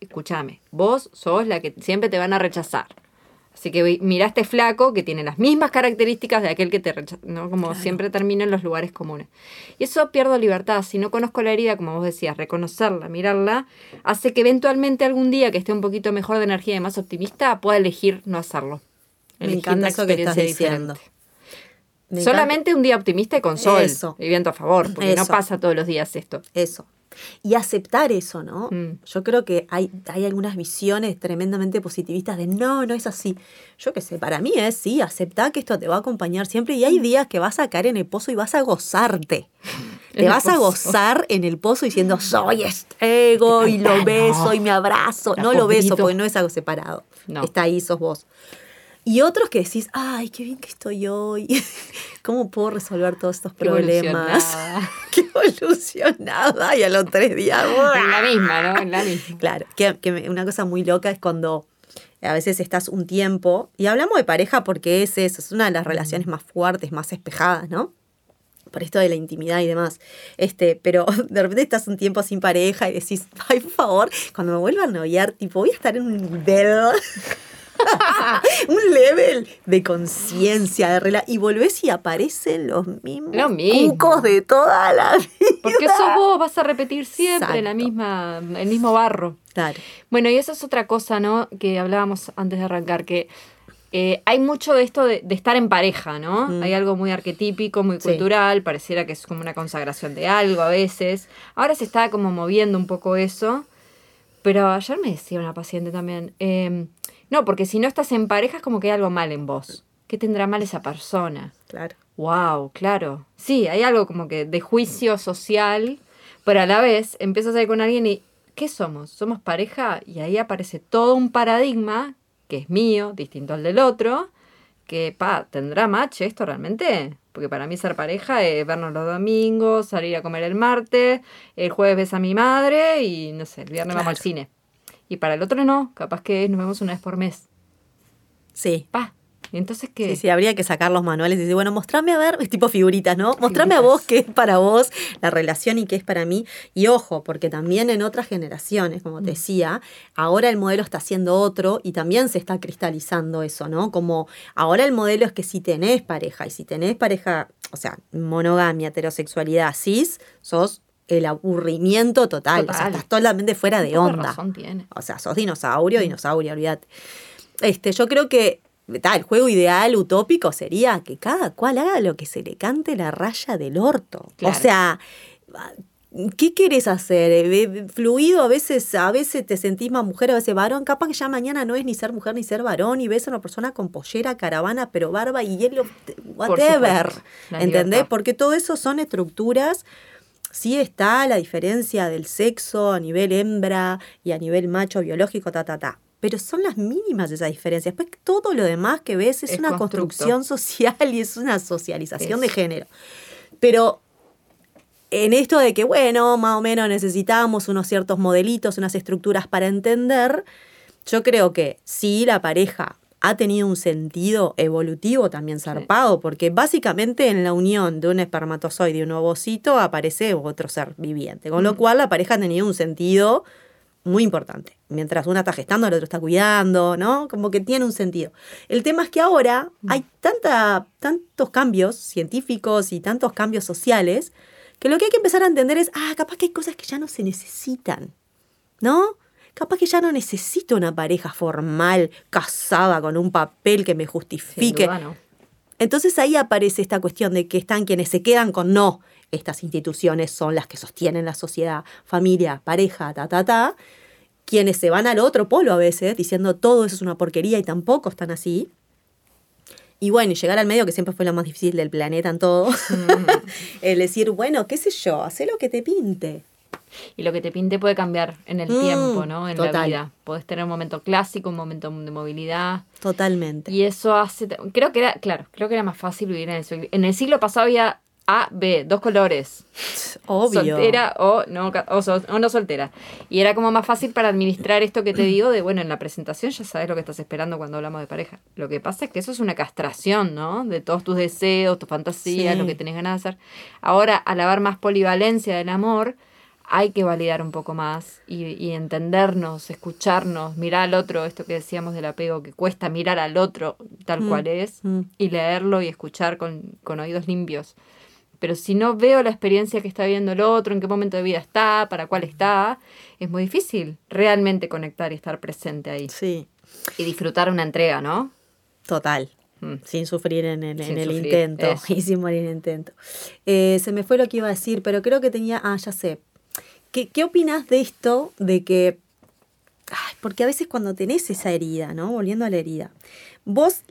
[SPEAKER 2] escúchame, vos sos la que siempre te van a rechazar. Así que mira este flaco que tiene las mismas características de aquel que te rechaza, ¿no? Como siempre termina en los lugares comunes. Y eso pierdo libertad. Si no conozco la herida, como vos decías, reconocerla, mirarla, hace que eventualmente algún día que esté un poquito mejor de energía y más optimista, pueda elegir no hacerlo.
[SPEAKER 1] Me encanta
[SPEAKER 2] una
[SPEAKER 1] eso que estás diciendo.
[SPEAKER 2] Solamente un día optimista y con sol
[SPEAKER 1] Eso.
[SPEAKER 2] y viento a favor, porque no pasa todos los días esto.
[SPEAKER 1] Eso. Y aceptar eso, ¿no?
[SPEAKER 2] Mm.
[SPEAKER 1] Yo creo que hay, hay algunas visiones tremendamente positivistas de no, no es así. Yo qué sé, para mí es sí, aceptar que esto te va a acompañar siempre y hay días que vas a caer en el pozo y vas a gozarte. [laughs] Te vas a gozar en el pozo diciendo [laughs] soy este ego y lo beso y me abrazo. No lo beso porque no es algo separado.
[SPEAKER 2] No.
[SPEAKER 1] Está ahí, sos vos. Y otros que decís, ay, qué bien que estoy hoy. [laughs] ¿Cómo puedo resolver todos estos problemas? [laughs] Qué evolucionada. Y a los tres días. [laughs]
[SPEAKER 2] En la misma, ¿no? En la misma.
[SPEAKER 1] Claro, que, que una cosa muy loca es cuando a veces estás un tiempo, y hablamos de pareja porque es eso, es una de las relaciones más fuertes, más espejadas, ¿no? Por esto de la intimidad y demás. Este, pero de repente estás un tiempo sin pareja y decís, ay, por favor, cuando me vuelva a noviar, tipo, voy a estar en un nivel, [laughs] un level de conciencia, de rela y volvés y aparecen los mismos
[SPEAKER 2] Lo mismo.
[SPEAKER 1] cucos de toda la vida.
[SPEAKER 2] Porque sos vos, vas a repetir siempre la misma, el mismo barro.
[SPEAKER 1] Claro.
[SPEAKER 2] Bueno, y eso es otra cosa, ¿no? Que hablábamos antes de arrancar, que eh, hay mucho de esto de, de estar en pareja, ¿no?
[SPEAKER 1] Mm.
[SPEAKER 2] Hay algo muy arquetípico, muy
[SPEAKER 1] Sí.
[SPEAKER 2] cultural, pareciera que es como una consagración de algo a veces. Ahora se está como moviendo un poco eso, pero ayer me decía una paciente también, eh, no, porque si no estás en pareja es como que hay algo mal en vos. ¿Qué tendrá mal esa persona?
[SPEAKER 1] Claro.
[SPEAKER 2] Wow, claro. Sí, hay algo como que de juicio social, pero a la vez empiezas a ir con alguien y ¿qué somos? ¿Somos pareja? Y ahí aparece todo un paradigma que es mío, distinto al del otro, que, pa, ¿tendrá match esto realmente? Porque para mí ser pareja es vernos los domingos, salir a comer el martes, el jueves ves a mi madre y, no sé, el viernes vamos al cine. Y para el otro no, capaz que nos vemos una vez por mes.
[SPEAKER 1] Sí.
[SPEAKER 2] Pa, ¿y entonces qué?
[SPEAKER 1] Sí, sí, habría que sacar los manuales y decir, bueno, mostrame a ver, es tipo figuritas, ¿no? Mostrame a vos qué es para vos la relación y qué es para mí. Y ojo, porque también en otras generaciones, como te decía, ahora el modelo está siendo otro y también se está cristalizando eso, ¿no? Como ahora el modelo es que si tenés pareja y si tenés pareja, o sea, monogamia, heterosexualidad, cis, sos el aburrimiento total. O sea,
[SPEAKER 2] Total.
[SPEAKER 1] estás totalmente fuera de onda.
[SPEAKER 2] razón tiene.
[SPEAKER 1] O sea, sos dinosaurio, dinosaurio, olvídate. Este, yo creo que el juego ideal, utópico, sería que cada cual haga lo que se le cante la raya del orto.
[SPEAKER 2] Claro.
[SPEAKER 1] O sea, ¿qué quieres hacer? Eh, Fluido, a veces, a veces te sentís más mujer, a veces varón. Capaz que ya mañana no es ni ser mujer ni ser varón, y ves a una persona con pollera, caravana, pero barba y hielo, whatever.
[SPEAKER 2] la
[SPEAKER 1] ¿Entendés? Porque todo eso son estructuras sí está la diferencia del sexo a nivel hembra y a nivel macho biológico, ta, ta, ta. Pero son las mínimas esas diferencias. Después todo lo demás que ves es,
[SPEAKER 2] Es
[SPEAKER 1] una
[SPEAKER 2] constructo.
[SPEAKER 1] construcción social y es una socialización de género. Pero en esto de que, bueno, más o menos necesitamos unos ciertos modelitos, unas estructuras para entender, yo creo que sí la pareja ha tenido un sentido evolutivo también zarpado, porque básicamente en la unión de un espermatozoide y un ovocito aparece otro ser viviente, con lo cual la pareja ha tenido un sentido muy importante. Mientras una está gestando, el otro está cuidando, ¿no? Como que tiene un sentido. El tema es que ahora hay tanta, tantos cambios científicos y tantos cambios sociales que lo que hay que empezar a entender es, ah, capaz que hay cosas que ya no se necesitan, ¿no? Capaz que ya no necesito una pareja formal, casada, con un papel que me justifique.
[SPEAKER 2] duda, no.
[SPEAKER 1] Entonces ahí aparece esta cuestión de que están quienes se quedan con no. Estas instituciones son las que sostienen la sociedad, familia, pareja, ta, ta, ta. Quienes se van al otro polo a veces diciendo todo eso es una porquería y tampoco están así. Y bueno, llegar al medio, que siempre fue lo más difícil del planeta en todo. [laughs] El decir, bueno, qué sé yo, haz lo que te pinte.
[SPEAKER 2] Y lo que te pinte puede cambiar en el
[SPEAKER 1] Mm,
[SPEAKER 2] tiempo, ¿no? En la vida. Podés tener un momento clásico, un momento de movilidad.
[SPEAKER 1] Totalmente.
[SPEAKER 2] Y eso hace. Creo que era, claro, creo que era más fácil vivir en el siglo. En el siglo pasado había A, B, dos colores. [laughs]
[SPEAKER 1] Obvio.
[SPEAKER 2] Soltera o no, o, sol- o no soltera. Y era como más fácil para administrar esto que te [clears throat] digo de, bueno, en la presentación ya sabes lo que estás esperando cuando hablamos de pareja. Lo que pasa es que eso es una castración, ¿no? De todos tus deseos, tus fantasías,
[SPEAKER 1] Sí.
[SPEAKER 2] lo que tenés ganas de hacer. Ahora, al haber más polivalencia del amor, hay que validar un poco más y, y entendernos, escucharnos, mirar al otro, esto que decíamos del apego, que cuesta mirar al otro tal
[SPEAKER 1] Mm,
[SPEAKER 2] cual es,
[SPEAKER 1] mm.
[SPEAKER 2] y leerlo y escuchar con, con oídos limpios. Pero si no veo la experiencia que está viendo el otro, en qué momento de vida está, para cuál está, es muy difícil realmente conectar y estar presente ahí.
[SPEAKER 1] Sí,
[SPEAKER 2] Y disfrutar una entrega, ¿no?
[SPEAKER 1] total.
[SPEAKER 2] Mm.
[SPEAKER 1] Sin sufrir en el,
[SPEAKER 2] Sin
[SPEAKER 1] en el
[SPEAKER 2] sufrir,
[SPEAKER 1] intento.
[SPEAKER 2] eso. [laughs]
[SPEAKER 1] Y sin morir en el intento. Eh, se me fue lo que iba a decir, pero creo que tenía. Ah, ya sé. ¿Qué, qué opinas de esto? De que, ay, porque a veces cuando tenés esa herida, ¿no? Volviendo a la herida, vos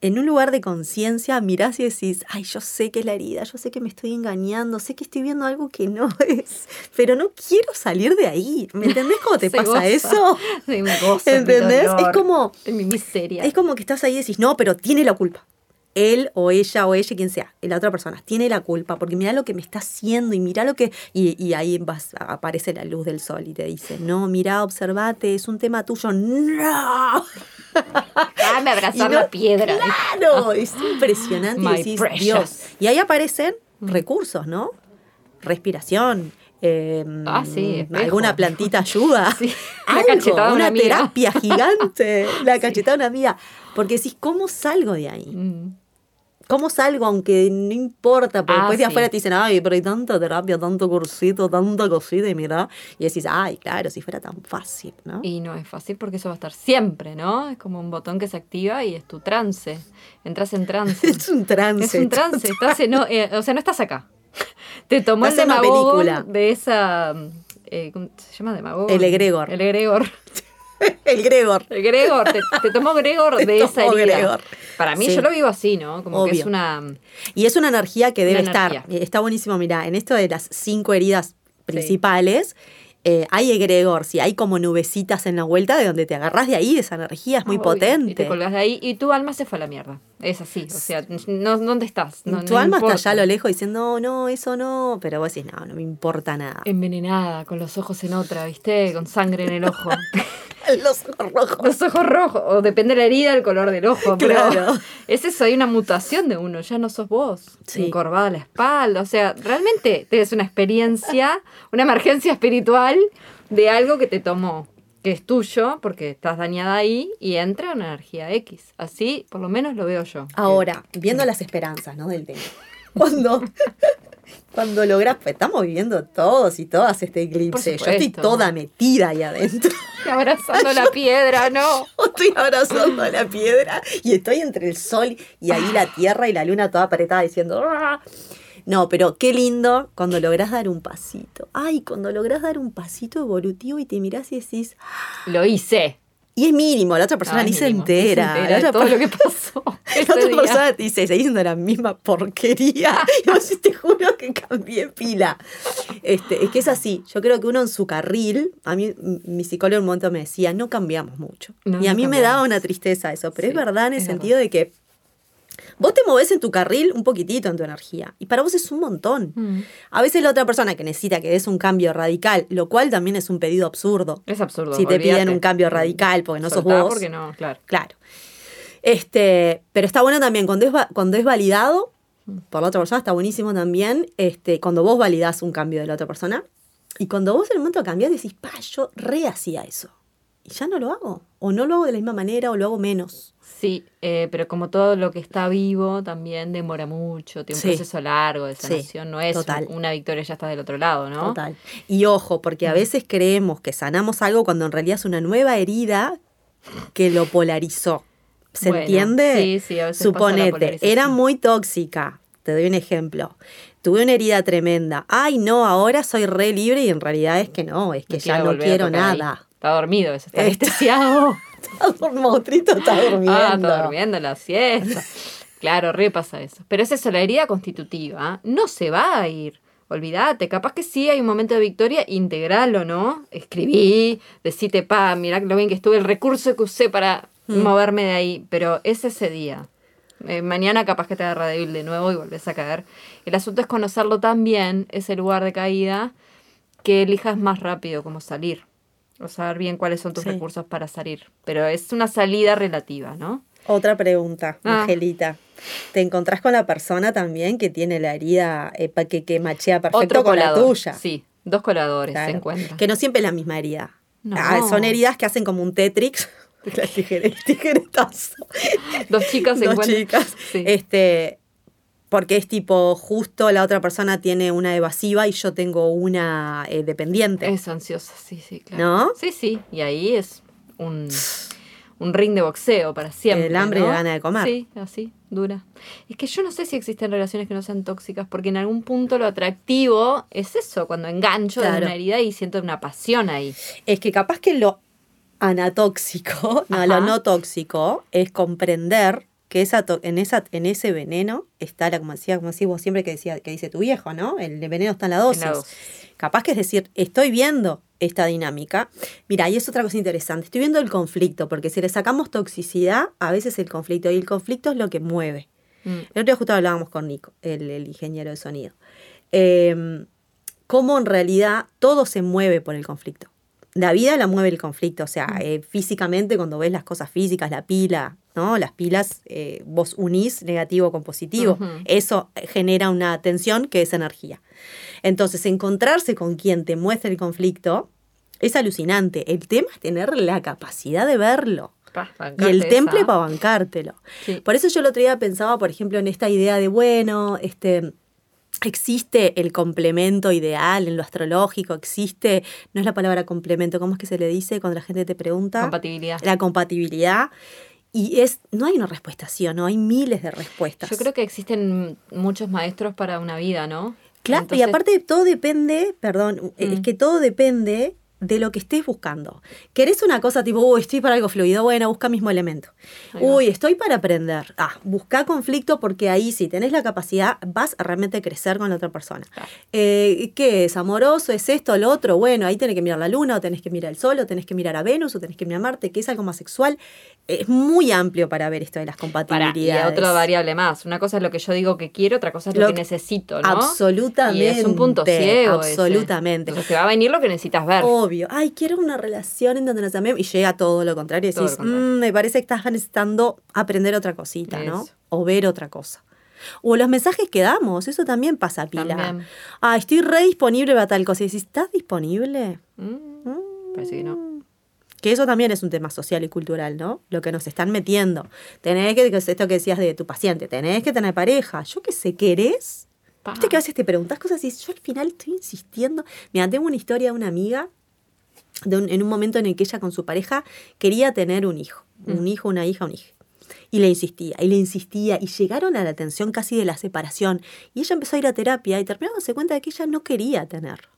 [SPEAKER 1] en un lugar de conciencia mirás y decís, ay, yo sé que es la herida, yo sé que me estoy engañando, sé que estoy viendo algo que no [laughs] es, pero no quiero salir de ahí. ¿Me entendés cómo te [laughs] pasa
[SPEAKER 2] goza.
[SPEAKER 1] eso?
[SPEAKER 2] Sí, me mi
[SPEAKER 1] ¿Entendés?
[SPEAKER 2] dolor,
[SPEAKER 1] Es como,
[SPEAKER 2] En mi miseria.
[SPEAKER 1] es como que estás ahí y decís, no, pero tiene la culpa. Él o ella o ella, quien sea, la otra persona, tiene la culpa, porque mira lo que me está haciendo y mira lo que... Y, y ahí vas, aparece la luz del sol y te dice, no, mira, observate, es un tema tuyo. No,
[SPEAKER 2] Dame [laughs] abrazar
[SPEAKER 1] no-
[SPEAKER 2] la piedra.
[SPEAKER 1] claro, es impresionante. y decís. Dios. Y ahí aparecen recursos, ¿no? Respiración. eh,
[SPEAKER 2] Ah, sí,
[SPEAKER 1] alguna plantita ayuda. [laughs]
[SPEAKER 2] Sí, [laughs]
[SPEAKER 1] Algo,
[SPEAKER 2] una
[SPEAKER 1] una terapia gigante. La cachetada de una amiga. Porque decís, ¿cómo salgo de ahí?
[SPEAKER 2] Mm.
[SPEAKER 1] ¿Cómo salgo? Aunque no importa, porque
[SPEAKER 2] Ah,
[SPEAKER 1] después de
[SPEAKER 2] sí.
[SPEAKER 1] afuera te dicen, ay, pero hay tanta terapia, tanto cursito, tanta cosita, y mira. Y decís, ay, claro, si fuera tan fácil, ¿no?
[SPEAKER 2] Y no es fácil porque eso va a estar siempre, ¿no? Es como un botón que se activa y es tu trance. Entras en trance. [laughs]
[SPEAKER 1] es un trance.
[SPEAKER 2] Es un trance, estás en- no, eh, o sea, no estás acá. [laughs] Te tomó el
[SPEAKER 1] una
[SPEAKER 2] demagogo
[SPEAKER 1] película.
[SPEAKER 2] de esa... eh, ¿Cómo se llama demagogo?
[SPEAKER 1] El egregor.
[SPEAKER 2] El egregor. [laughs] [laughs]
[SPEAKER 1] El Gregor.
[SPEAKER 2] El Gregor, te, te tomó [laughs] Gregor
[SPEAKER 1] Te
[SPEAKER 2] de esa herida.
[SPEAKER 1] Gregor.
[SPEAKER 2] Para mí
[SPEAKER 1] Sí.
[SPEAKER 2] yo lo vivo así, ¿no? Como que es
[SPEAKER 1] Obvio.
[SPEAKER 2] una...
[SPEAKER 1] Y es una energía que debe estar.
[SPEAKER 2] energía.
[SPEAKER 1] Eh, Está buenísimo, mira, en esto de las cinco heridas principales, eh, hay egregor, sí, hay como nubecitas en la vuelta de donde te agarras de ahí, esa energía es muy
[SPEAKER 2] Obvio, Y te
[SPEAKER 1] potente.
[SPEAKER 2] colgas de ahí y tu alma se fue a la mierda. Es así, o sea, no, ¿dónde estás? No,
[SPEAKER 1] tu
[SPEAKER 2] no
[SPEAKER 1] alma
[SPEAKER 2] importa.
[SPEAKER 1] está allá a lo lejos diciendo, no, no, eso no, pero vos decís, no, no me importa nada.
[SPEAKER 2] Envenenada, con los ojos en otra, ¿viste? Con sangre en el ojo. [laughs] [laughs]
[SPEAKER 1] Los ojos rojos.
[SPEAKER 2] Los ojos rojos, o depende de la herida, el color del ojo. pero
[SPEAKER 1] Claro. [laughs]
[SPEAKER 2] Es eso, hay una mutación de uno, ya no sos vos.
[SPEAKER 1] Sí.
[SPEAKER 2] Encorvada la espalda, o sea, realmente tienes una experiencia, [laughs] una emergencia espiritual de algo que te tomó, que es tuyo, porque estás dañada ahí, y entra una energía X. Así, por lo menos lo veo yo.
[SPEAKER 1] Ahora, viendo las esperanzas, ¿no? Del tema. Cuando, cuando logras, pues, estamos viviendo todos y todas este eclipse. Yo estoy toda metida ahí adentro.
[SPEAKER 2] Y [laughs] abrazando la piedra, no. [laughs]
[SPEAKER 1] Estoy abrazando la piedra y estoy entre el sol y ahí la tierra y la luna toda apretada diciendo. "Ah". No, pero qué lindo cuando lográs dar un pasito. Ay, cuando lográs dar un pasito evolutivo y te mirás y decís.
[SPEAKER 2] Lo hice.
[SPEAKER 1] Y es mínimo, la otra persona ni se
[SPEAKER 2] mínimo, ni se
[SPEAKER 1] entera.
[SPEAKER 2] entera
[SPEAKER 1] La
[SPEAKER 2] de
[SPEAKER 1] otra
[SPEAKER 2] todo lo que pasó. [laughs]
[SPEAKER 1] la otra
[SPEAKER 2] día.
[SPEAKER 1] persona dice, seguís haciendo la misma porquería. [laughs] Y vos decís, te juro que cambié pila. Este, es que es así. Yo creo que uno en su carril, a mí mi psicólogo en un momento me decía, no cambiamos mucho.
[SPEAKER 2] No,
[SPEAKER 1] y a
[SPEAKER 2] no
[SPEAKER 1] mí me daba una tristeza eso, pero
[SPEAKER 2] Sí,
[SPEAKER 1] es verdad en el sentido de que vos te movés en tu carril un poquitito en tu energía. Y para vos es un montón.
[SPEAKER 2] Mm.
[SPEAKER 1] A veces la otra persona que necesita que des un cambio radical, lo cual también es un pedido absurdo.
[SPEAKER 2] Es absurdo.
[SPEAKER 1] Si te piden un cambio radical porque no sos vos.
[SPEAKER 2] porque no, claro.
[SPEAKER 1] Claro. Este, pero está bueno también cuando es, cuando es validado por la otra persona, está buenísimo también este, cuando vos validás un cambio de la otra persona. Y cuando vos en el momento de cambiar decís, pa, yo re hacía eso. Y ya no lo hago. O no lo hago de la misma manera o lo hago menos.
[SPEAKER 2] Sí, eh, pero como todo lo que está vivo también demora mucho, tiene un
[SPEAKER 1] Sí.
[SPEAKER 2] proceso largo de
[SPEAKER 1] Sí,
[SPEAKER 2] sanación, no es
[SPEAKER 1] total.
[SPEAKER 2] una victoria ya está del otro lado, ¿no?
[SPEAKER 1] Total. Y ojo, porque a veces creemos que sanamos algo cuando en realidad es una nueva herida que lo polarizó. ¿Se
[SPEAKER 2] Bueno,
[SPEAKER 1] entiende?
[SPEAKER 2] sí, sí, a veces
[SPEAKER 1] Suponete, era muy tóxica. Te doy un ejemplo. Tuve una herida tremenda. Ay, no, ahora soy re libre y en realidad es que no, es que
[SPEAKER 2] Me
[SPEAKER 1] ya no quiero
[SPEAKER 2] ahí.
[SPEAKER 1] nada.
[SPEAKER 2] Está dormido, eso, está
[SPEAKER 1] Está-
[SPEAKER 2] anestesiado. [laughs]
[SPEAKER 1] El monstruito está durmiendo.
[SPEAKER 2] Ah, está durmiendo la siesta. Claro, re pasa eso. Pero es eso, la herida constitutiva no se va a ir. Olvídate, capaz que sí hay un momento de victoria, integralo, ¿no? Escribí, decite, pa, mirá lo bien que estuve, el recurso que usé para
[SPEAKER 1] Mm.
[SPEAKER 2] moverme de ahí, pero es ese día. Eh, mañana capaz que te agarra débil de nuevo y volvés a caer. El asunto es conocerlo tan bien, ese lugar de caída, que elijas más rápido cómo salir. O saber bien cuáles son tus
[SPEAKER 1] Sí.
[SPEAKER 2] recursos para salir. Pero es una salida relativa, ¿no?
[SPEAKER 1] Otra pregunta,
[SPEAKER 2] Ah.
[SPEAKER 1] Angelita. ¿Te encontrás con la persona también que tiene la herida eh, que, que machea perfecto
[SPEAKER 2] Otro
[SPEAKER 1] con la tuya?
[SPEAKER 2] Sí, dos coladores
[SPEAKER 1] Claro.
[SPEAKER 2] se encuentran.
[SPEAKER 1] Que no siempre es la misma herida.
[SPEAKER 2] No.
[SPEAKER 1] Ah, son heridas que hacen como un Tetrix. La [laughs] el tijeretazo.
[SPEAKER 2] Dos chicas se
[SPEAKER 1] Dos
[SPEAKER 2] encuentran.
[SPEAKER 1] chicas.
[SPEAKER 2] Sí.
[SPEAKER 1] Este, porque es tipo, justo la otra persona tiene una evasiva y yo tengo una eh, dependiente.
[SPEAKER 2] Es ansiosa, sí, sí, claro.
[SPEAKER 1] ¿No?
[SPEAKER 2] Sí, sí. Y ahí es un, un ring de boxeo para siempre.
[SPEAKER 1] El hambre y la gana de comer.
[SPEAKER 2] Sí, así, dura. Es que yo no sé si existen relaciones que no sean tóxicas, porque en algún punto lo atractivo es eso, cuando engancho de una herida y siento una pasión ahí.
[SPEAKER 1] Es que capaz que lo anatóxico, [laughs] no, lo no tóxico, es comprender que esa en, esa, en ese veneno está la, como decía, como decís vos siempre que decía, que dice tu viejo, ¿no? El veneno está en la dosis.
[SPEAKER 2] En la dosis.
[SPEAKER 1] Capaz que es decir, estoy viendo esta dinámica. Mira, y es otra cosa interesante. Estoy viendo el conflicto, porque si le sacamos toxicidad, a veces el conflicto, y el conflicto es lo que mueve.
[SPEAKER 2] Mm.
[SPEAKER 1] El otro día justo hablábamos con Nico, el, el ingeniero de sonido. Eh, cómo en realidad todo se mueve por el conflicto. La vida la mueve el conflicto, o sea, eh, físicamente cuando ves las cosas físicas, la pila, ¿no? Las pilas, eh, vos unís negativo con positivo. Eso genera una tensión que es energía. Entonces, encontrarse con quien te muestra el conflicto es alucinante. El tema es tener la capacidad de verlo. Y el temple para bancártelo.
[SPEAKER 2] Sí.
[SPEAKER 1] Por eso yo el otro día pensaba, por ejemplo, en esta idea de, bueno, este, existe el complemento ideal en lo astrológico, existe, no es la palabra complemento, ¿cómo es que se le dice cuando la gente te pregunta?
[SPEAKER 2] Compatibilidad.
[SPEAKER 1] La compatibilidad. Y es, no hay una respuesta sí o no, hay miles de respuestas.
[SPEAKER 2] Yo creo que existen muchos maestros para una vida, ¿no?
[SPEAKER 1] Claro, y aparte todo depende, perdón, es
[SPEAKER 2] Mm.
[SPEAKER 1] que todo depende de lo que estés buscando. ¿Querés una cosa tipo, uy, estoy para algo fluido? Bueno, busca mismo elemento. Uy, estoy para aprender. Ah, busca conflicto porque ahí si tenés la capacidad vas a realmente crecer con la otra persona.
[SPEAKER 2] Claro.
[SPEAKER 1] Eh, ¿Qué es? ¿Amoroso? ¿Es esto? ¿Lo otro? Bueno, ahí tenés que mirar la luna, o tenés que mirar el sol, o tenés que mirar a Venus, o tenés que mirar a Marte, que es algo más sexual. Es muy amplio para ver esto de las
[SPEAKER 2] Para, y
[SPEAKER 1] compatibilidades.
[SPEAKER 2] otra variable más. Una cosa es lo que yo digo que quiero, otra cosa es lo,
[SPEAKER 1] Lo
[SPEAKER 2] que necesito, ¿no?
[SPEAKER 1] Absolutamente.
[SPEAKER 2] Y es un punto ciego. ese.
[SPEAKER 1] Absolutamente.
[SPEAKER 2] Entonces te va a venir lo que necesitas ver.
[SPEAKER 1] Obvio. Ay, quiero una relación en donde nos amemos. Y llega todo lo contrario. Y decís,
[SPEAKER 2] contrario.
[SPEAKER 1] "Mm, me parece que estás necesitando aprender otra cosita, ¿no?
[SPEAKER 2] Eso.
[SPEAKER 1] O ver otra cosa. O los mensajes que damos, eso también pasa pila.
[SPEAKER 2] También.
[SPEAKER 1] Ah, estoy re disponible para tal cosa. Y decís, ¿estás disponible?
[SPEAKER 2] Mm, Parece que no.
[SPEAKER 1] Que eso también es un tema social y cultural, ¿no? Lo que nos están metiendo. Tenés que, que es esto que decías de tu paciente, tenés que tener pareja. Yo qué sé, ¿querés?
[SPEAKER 2] Pa.
[SPEAKER 1] Viste que a veces te preguntas cosas y yo al final estoy insistiendo. Mira, tengo una historia de una amiga de un- en un momento en el que ella con su pareja quería tener un hijo. Un hijo, una hija, un hijo. Y le insistía, y le insistía, y llegaron a la tensión casi de la separación. Y ella empezó a ir a terapia y terminó dándose cuenta de que ella no quería tener.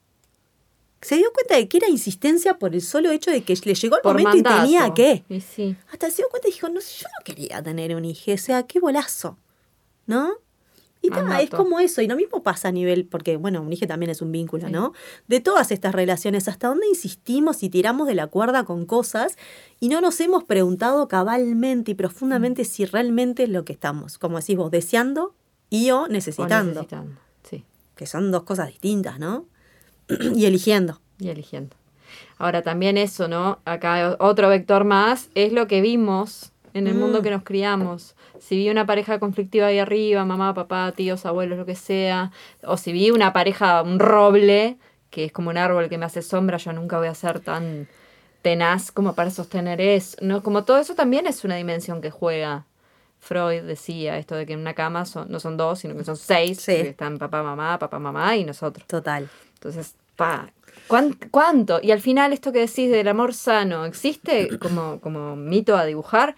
[SPEAKER 1] Se dio cuenta de que era insistencia por el solo hecho de que le llegó el
[SPEAKER 2] Por
[SPEAKER 1] momento
[SPEAKER 2] mandato.
[SPEAKER 1] y tenía que.
[SPEAKER 2] Y sí.
[SPEAKER 1] Hasta se dio cuenta y dijo, no, yo no quería tener un hijo, o sea, qué bolazo, ¿no? Y ta, es como eso, y lo mismo pasa a nivel, porque bueno, un hijo también es un vínculo,
[SPEAKER 2] Sí.
[SPEAKER 1] ¿no? De todas estas relaciones, hasta dónde insistimos y tiramos de la cuerda con cosas y no nos hemos preguntado cabalmente y profundamente
[SPEAKER 2] Mm.
[SPEAKER 1] si realmente es lo que estamos, como decís vos, deseando y o
[SPEAKER 2] O
[SPEAKER 1] necesitando,
[SPEAKER 2] necesitando. Sí.
[SPEAKER 1] que son dos cosas distintas, ¿no? [clears throat] y eligiendo.
[SPEAKER 2] Y eligiendo. Ahora también eso, ¿no? Acá otro vector más es lo que vimos en el
[SPEAKER 1] Mm.
[SPEAKER 2] mundo que nos criamos. Si vi una pareja conflictiva ahí arriba, mamá, papá, tíos, abuelos, lo que sea, o si vi una pareja, un roble, que es como un árbol que me hace sombra, yo nunca voy a ser tan tenaz como para sostener eso. ¿no? Como todo eso también es una dimensión que juega. Freud decía esto de que en una cama son, no son dos, sino que son seis,
[SPEAKER 1] Sí.
[SPEAKER 2] que están papá, mamá, papá, mamá y nosotros.
[SPEAKER 1] Total.
[SPEAKER 2] Entonces, pa, ¿cuán- ¿cuánto? Y al final esto que decís del amor sano, ¿existe como, como mito a dibujar?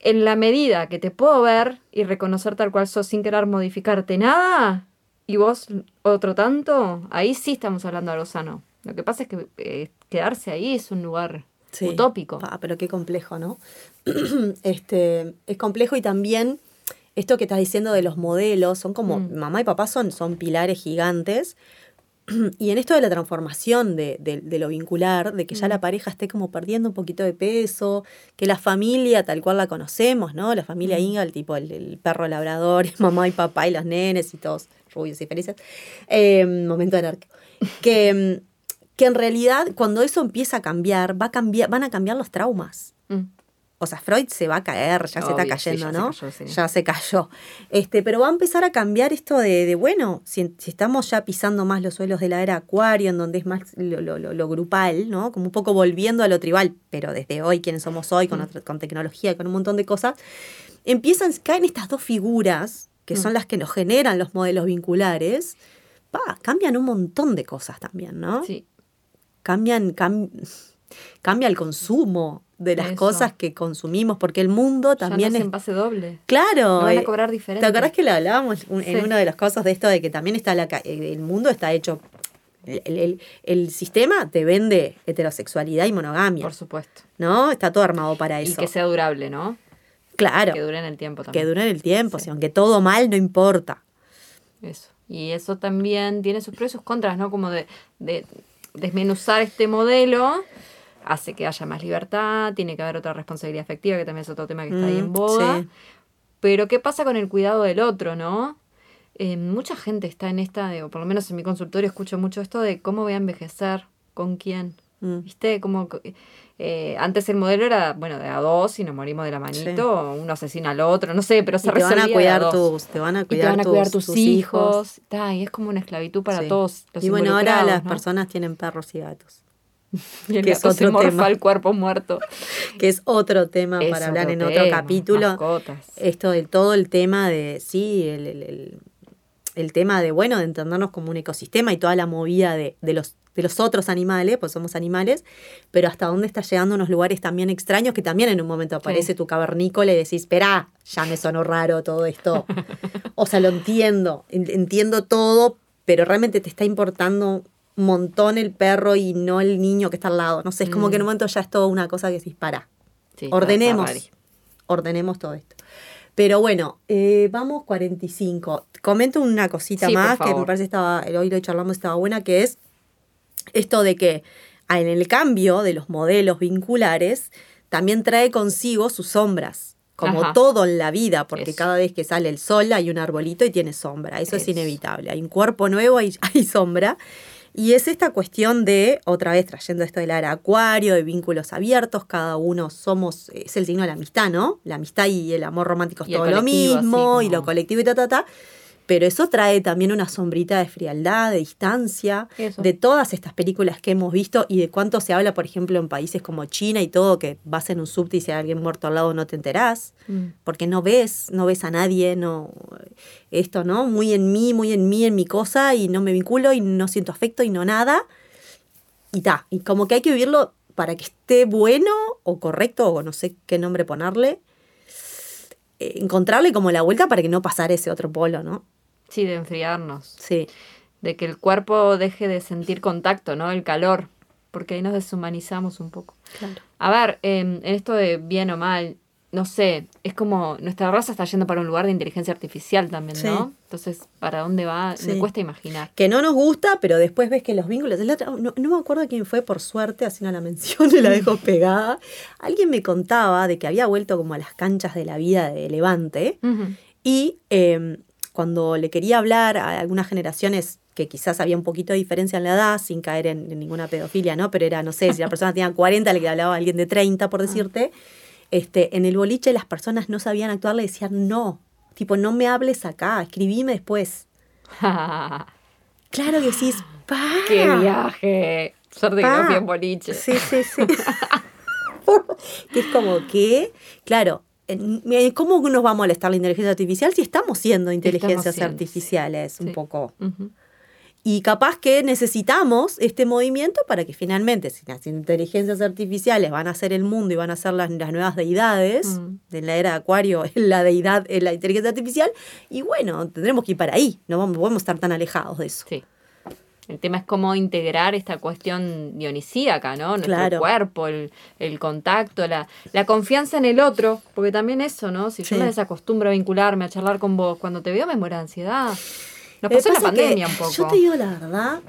[SPEAKER 2] En la medida que te puedo ver y reconocer tal cual sos sin querer modificarte nada, y vos otro tanto, ahí sí estamos hablando de algo sano. Lo que pasa es que eh, quedarse ahí es un lugar
[SPEAKER 1] Sí.
[SPEAKER 2] utópico.
[SPEAKER 1] Pa, pero qué complejo, ¿no? [clears throat] este, es complejo y también esto que estás diciendo de los modelos, son como,
[SPEAKER 2] Mm.
[SPEAKER 1] mamá y papá son, son pilares gigantes. [clears throat] Y en esto de la transformación de, de- de lo vincular, de que ya
[SPEAKER 2] Mm.
[SPEAKER 1] la pareja esté como perdiendo un poquito de peso, que la familia tal cual la conocemos, ¿no? La familia
[SPEAKER 2] Mm.
[SPEAKER 1] Inga, el tipo, el, el perro labrador, [laughs] mamá y papá y los nenes y todos rubios y felices. Eh, momento anárquico. Que, mm, que en realidad cuando eso empieza a cambiar, va a cambiar, van a cambiar los traumas.
[SPEAKER 2] Mm.
[SPEAKER 1] O sea, Freud se va a caer, ya se está
[SPEAKER 2] Obvio, sí,
[SPEAKER 1] cayendo,
[SPEAKER 2] ya se
[SPEAKER 1] ¿no?
[SPEAKER 2] cayó, sí.
[SPEAKER 1] Ya se cayó. Este, pero va a empezar a cambiar esto de, de, bueno, si, si estamos ya pisando más los suelos de la era acuario, en donde es más lo, lo- lo- lo grupal, ¿no? Como un poco volviendo a lo tribal, pero desde hoy, quienes somos hoy, con,
[SPEAKER 2] Mm.
[SPEAKER 1] otra- con tecnología, con un montón de cosas, empiezan, caen estas dos figuras, que
[SPEAKER 2] Mm.
[SPEAKER 1] son las que nos generan los modelos vinculares, pa, cambian un montón de cosas también, ¿no?
[SPEAKER 2] Sí.
[SPEAKER 1] cambian, cam- cambia el consumo de las
[SPEAKER 2] Eso.
[SPEAKER 1] cosas que consumimos, porque el mundo
[SPEAKER 2] Ya
[SPEAKER 1] también
[SPEAKER 2] no
[SPEAKER 1] es...
[SPEAKER 2] en pase doble.
[SPEAKER 1] Claro.
[SPEAKER 2] No van a
[SPEAKER 1] eh,
[SPEAKER 2] cobrar diferente.
[SPEAKER 1] ¿Te acordás que lo hablábamos en
[SPEAKER 2] Sí.
[SPEAKER 1] uno de los casos de esto de que también está la eh, el mundo está hecho el, el- el sistema te vende heterosexualidad y monogamia,
[SPEAKER 2] Por supuesto.
[SPEAKER 1] ¿no? Está todo armado para
[SPEAKER 2] Y
[SPEAKER 1] eso.
[SPEAKER 2] que sea durable, ¿no?
[SPEAKER 1] claro,
[SPEAKER 2] Que dure en el tiempo
[SPEAKER 1] que
[SPEAKER 2] también.
[SPEAKER 1] dure en el tiempo, si aunque todo mal no importa.
[SPEAKER 2] Eso. Y eso también tiene sus pros y sus contras, ¿no? Como de, de desmenuzar este modelo hace que haya más libertad, tiene que haber otra responsabilidad afectiva, que también es otro tema que está ahí
[SPEAKER 1] Mm,
[SPEAKER 2] en boga.
[SPEAKER 1] sí.
[SPEAKER 2] Pero ¿qué pasa con el cuidado del otro, no? Eh, mucha gente está en esta, de- o por lo menos en mi consultorio escucho mucho esto de cómo voy a envejecer, con quién.
[SPEAKER 1] Mm.
[SPEAKER 2] ¿Viste? Como eh, antes el modelo era, bueno, de a dos y nos morimos de la manito, o uno asesina al otro, no sé, pero se
[SPEAKER 1] te van a
[SPEAKER 2] resolvía de
[SPEAKER 1] cuidar
[SPEAKER 2] dos.
[SPEAKER 1] tus, te van a
[SPEAKER 2] Y te
[SPEAKER 1] cuidar,
[SPEAKER 2] van a
[SPEAKER 1] tus,
[SPEAKER 2] cuidar tus,
[SPEAKER 1] tus
[SPEAKER 2] hijos. Ta, y es como una esclavitud para
[SPEAKER 1] Sí.
[SPEAKER 2] todos los
[SPEAKER 1] Y bueno, ahora las personas tienen perros y gatos, [laughs]
[SPEAKER 2] el
[SPEAKER 1] que es otro tema.
[SPEAKER 2] al cuerpo muerto.
[SPEAKER 1] que es otro tema
[SPEAKER 2] Es
[SPEAKER 1] para hablar en otro capítulo.
[SPEAKER 2] mascotas.
[SPEAKER 1] Esto de todo el tema de, sí, el, el- el- el tema de, bueno, de entendernos como un ecosistema y toda la movida de, de los de los otros animales, pues somos animales, pero hasta dónde está llegando unos lugares también extraños que también en un momento aparece tu cavernícola y decís, espera, ya me sonó raro todo esto. [laughs] o sea, lo entiendo, en- entiendo todo, pero realmente te está importando montón el perro y no el niño que está al lado. No sé, es como
[SPEAKER 2] Mm.
[SPEAKER 1] que en un momento ya es todo una cosa que se dispara.
[SPEAKER 2] Sí,
[SPEAKER 1] Ordenemos. Ordenemos todo esto. Pero bueno, eh, vamos 45. Comento una cosita
[SPEAKER 2] Sí,
[SPEAKER 1] más que me parece estaba, hoy lo charlamos, estaba buena, que es esto de que en el cambio de los modelos vinculares también trae consigo sus sombras. Como
[SPEAKER 2] Ajá.
[SPEAKER 1] todo en la vida, porque
[SPEAKER 2] Eso.
[SPEAKER 1] cada vez que sale el sol hay un arbolito y tiene sombra. Eso es inevitable. Hay un cuerpo nuevo, hay, [laughs] hay sombra. Y es esta cuestión de, otra vez trayendo esto del área acuario, de vínculos abiertos, cada uno somos, es el signo de la amistad, ¿no? La amistad y el amor romántico es
[SPEAKER 2] Y
[SPEAKER 1] todo lo mismo, y lo colectivo y ta, ta, ta. Pero eso trae también una sombrita de frialdad, de distancia,
[SPEAKER 2] Eso.
[SPEAKER 1] de todas estas películas que hemos visto y de cuánto se habla, por ejemplo, en países como China y todo, que vas en un subte y si hay alguien muerto al lado no te enterás
[SPEAKER 2] Mm.
[SPEAKER 1] porque no ves, no ves a nadie, no esto, ¿no? Muy en mí, muy en mí, en mi cosa y no me vinculo y no siento afecto y no nada. Y ta, y como que hay que vivirlo para que esté bueno o correcto o no sé qué nombre ponerle. eh, encontrarle como la vuelta para que no pasara ese otro polo, ¿no?
[SPEAKER 2] Sí, de enfriarnos.
[SPEAKER 1] Sí.
[SPEAKER 2] De que el cuerpo deje de sentir contacto, ¿no? El calor. Porque ahí nos deshumanizamos un poco.
[SPEAKER 1] Claro.
[SPEAKER 2] A ver, em, en esto de bien o mal, no sé, es como nuestra raza está yendo para un lugar de inteligencia artificial también,
[SPEAKER 1] Sí.
[SPEAKER 2] ¿no? Entonces, ¿para dónde va?
[SPEAKER 1] Sí.
[SPEAKER 2] Me cuesta imaginar.
[SPEAKER 1] Que no nos gusta, pero después ves que los vínculos. no, no me acuerdo quién fue, por suerte, así no la menciono y la dejo [laughs] pegada. Alguien me contaba de que había vuelto como a las canchas de la vida de Levante y eh, cuando le quería hablar a algunas generaciones que quizás había un poquito de diferencia en la edad, sin caer en, en ninguna pedofilia, ¿no? Pero era, no sé, si la persona tenía 40, le hablaba a alguien de 30, por decirte. Este, en el boliche las personas no sabían actuar, le decían no. Tipo, no me hables acá, escribime después. [laughs] Claro que sí, pa.
[SPEAKER 2] ¡Qué viaje! Suerte que no fui en boliche.
[SPEAKER 1] Sí, sí, sí. [laughs] [laughs] que es como que, claro, ¿cómo nos va a molestar la inteligencia artificial si estamos siendo inteligencias
[SPEAKER 2] siendo,
[SPEAKER 1] artificiales un
[SPEAKER 2] Sí.
[SPEAKER 1] poco? Y capaz que necesitamos este movimiento para que finalmente, si las inteligencias artificiales van a ser el mundo y van a ser las, las nuevas deidades
[SPEAKER 2] Mm.
[SPEAKER 1] de la era de Acuario, [laughs] la deidad, en la inteligencia artificial, y bueno, tendremos que ir para ahí, no vamos, podemos estar tan alejados de eso.
[SPEAKER 2] Sí. El tema es cómo integrar esta cuestión dionisíaca, ¿no? Nuestro
[SPEAKER 1] Claro.
[SPEAKER 2] cuerpo, el, el contacto, la, la confianza en el otro, porque también eso, ¿no? Si yo me desacostumbro a vincularme, a charlar con vos, cuando te veo me muero de ansiedad. Nos pasó la pandemia un poco.
[SPEAKER 1] Yo te digo la verdad,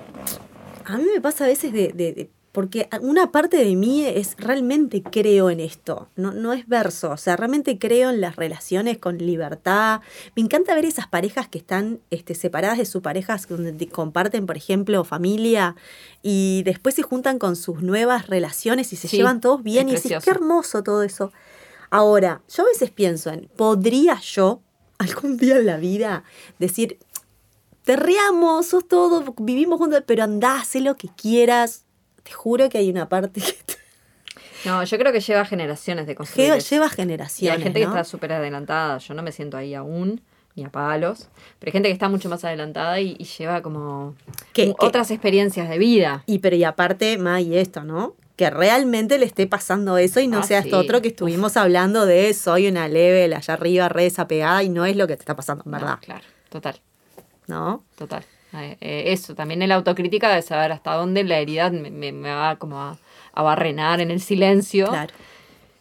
[SPEAKER 1] a mí me pasa a veces de, de- de- porque una parte de mí es realmente creo en esto, no, no es verso, o sea, realmente creo en las relaciones con libertad. Me encanta ver esas parejas que están este, separadas de sus parejas, donde te- comparten, por ejemplo, familia, y después se juntan con sus nuevas relaciones y se
[SPEAKER 2] Sí,
[SPEAKER 1] llevan todos bien y
[SPEAKER 2] precioso.
[SPEAKER 1] qué hermoso todo eso. Ahora, yo a veces pienso en, ¿podría yo algún día en la vida decir, te reamos, sos todo, vivimos juntos, pero andá, haz lo que quieras. Te juro que hay una parte que te-
[SPEAKER 2] No, yo creo que lleva generaciones de construir
[SPEAKER 1] lleva, lleva
[SPEAKER 2] Y
[SPEAKER 1] generaciones.
[SPEAKER 2] hay gente
[SPEAKER 1] ¿no?
[SPEAKER 2] que está súper adelantada, yo no me siento ahí aún, ni a palos, pero hay gente que está mucho más adelantada y, y lleva como
[SPEAKER 1] Que-
[SPEAKER 2] un-
[SPEAKER 1] que-
[SPEAKER 2] otras experiencias de vida.
[SPEAKER 1] Y pero y aparte, Ma, y esto, ¿no? que realmente le esté pasando eso y no
[SPEAKER 2] Ah,
[SPEAKER 1] sea
[SPEAKER 2] sí.
[SPEAKER 1] esto otro que estuvimos hablando de soy una level allá arriba, re desapegada y no es lo que te está pasando en
[SPEAKER 2] No,
[SPEAKER 1] verdad,
[SPEAKER 2] claro, total,
[SPEAKER 1] ¿no?
[SPEAKER 2] total. Eh, eh, eso, también en la autocrítica de saber hasta dónde la herida me, me- me va como a, a barrenar en el silencio.
[SPEAKER 1] Claro.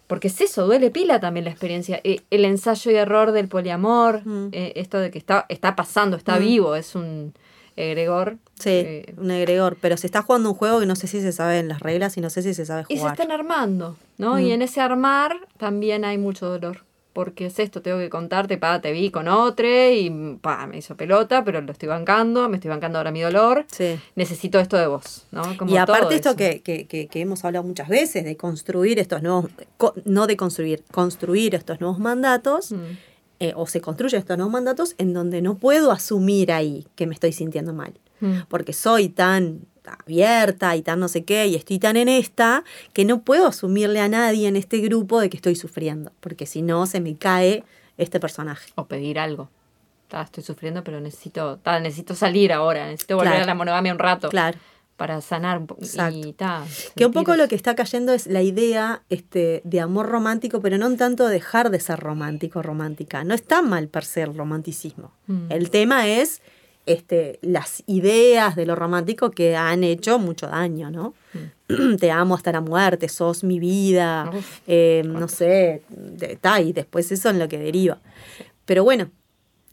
[SPEAKER 2] Porque es eso, duele pila también la experiencia. Eh, el ensayo y error del poliamor,
[SPEAKER 1] Mm.
[SPEAKER 2] eh, esto de que está, está pasando, está
[SPEAKER 1] Mm.
[SPEAKER 2] vivo, es un egregor.
[SPEAKER 1] Sí, un egregor, pero se está jugando un juego que no sé si se saben las reglas y no sé si se sabe
[SPEAKER 2] y se
[SPEAKER 1] jugar.
[SPEAKER 2] están armando, ¿no?
[SPEAKER 1] Mm.
[SPEAKER 2] Y en ese armar también hay mucho dolor. Porque es esto, tengo que contarte, pa, te vi con otro y pa, me hizo pelota, pero lo estoy bancando, me estoy bancando ahora mi dolor.
[SPEAKER 1] Sí.
[SPEAKER 2] Necesito esto de vos, ¿no? Como
[SPEAKER 1] Y aparte esto que, que, que, hemos hablado muchas veces, de construir estos nuevos, no de construir, construir estos nuevos mandatos,
[SPEAKER 2] Mm.
[SPEAKER 1] eh, o se construyen estos nuevos mandatos en donde no puedo asumir ahí que me estoy sintiendo mal.
[SPEAKER 2] Mm.
[SPEAKER 1] Porque soy tan abierta y tan no sé qué, y estoy tan en esta, que no puedo asumirle a nadie en este grupo de que estoy sufriendo, porque si no se me cae este personaje.
[SPEAKER 2] O pedir algo. Ta, estoy sufriendo, pero necesito, ta, necesito salir ahora, necesito volver
[SPEAKER 1] Claro.
[SPEAKER 2] a la monogamia un rato.
[SPEAKER 1] Claro.
[SPEAKER 2] Para sanar.
[SPEAKER 1] Exacto.
[SPEAKER 2] Y ta,
[SPEAKER 1] Que un poco lo que está cayendo es la idea este, de amor romántico, pero no en tanto dejar de ser romántico, romántica. No está mal per se el romanticismo.
[SPEAKER 2] Mm.
[SPEAKER 1] El tema es este, las ideas de lo romántico que han hecho mucho daño, ¿no? [clears throat] Te amo hasta la muerte, sos mi vida,
[SPEAKER 2] Uf,
[SPEAKER 1] eh, no sé, ta, y después eso en lo que deriva. Pero bueno,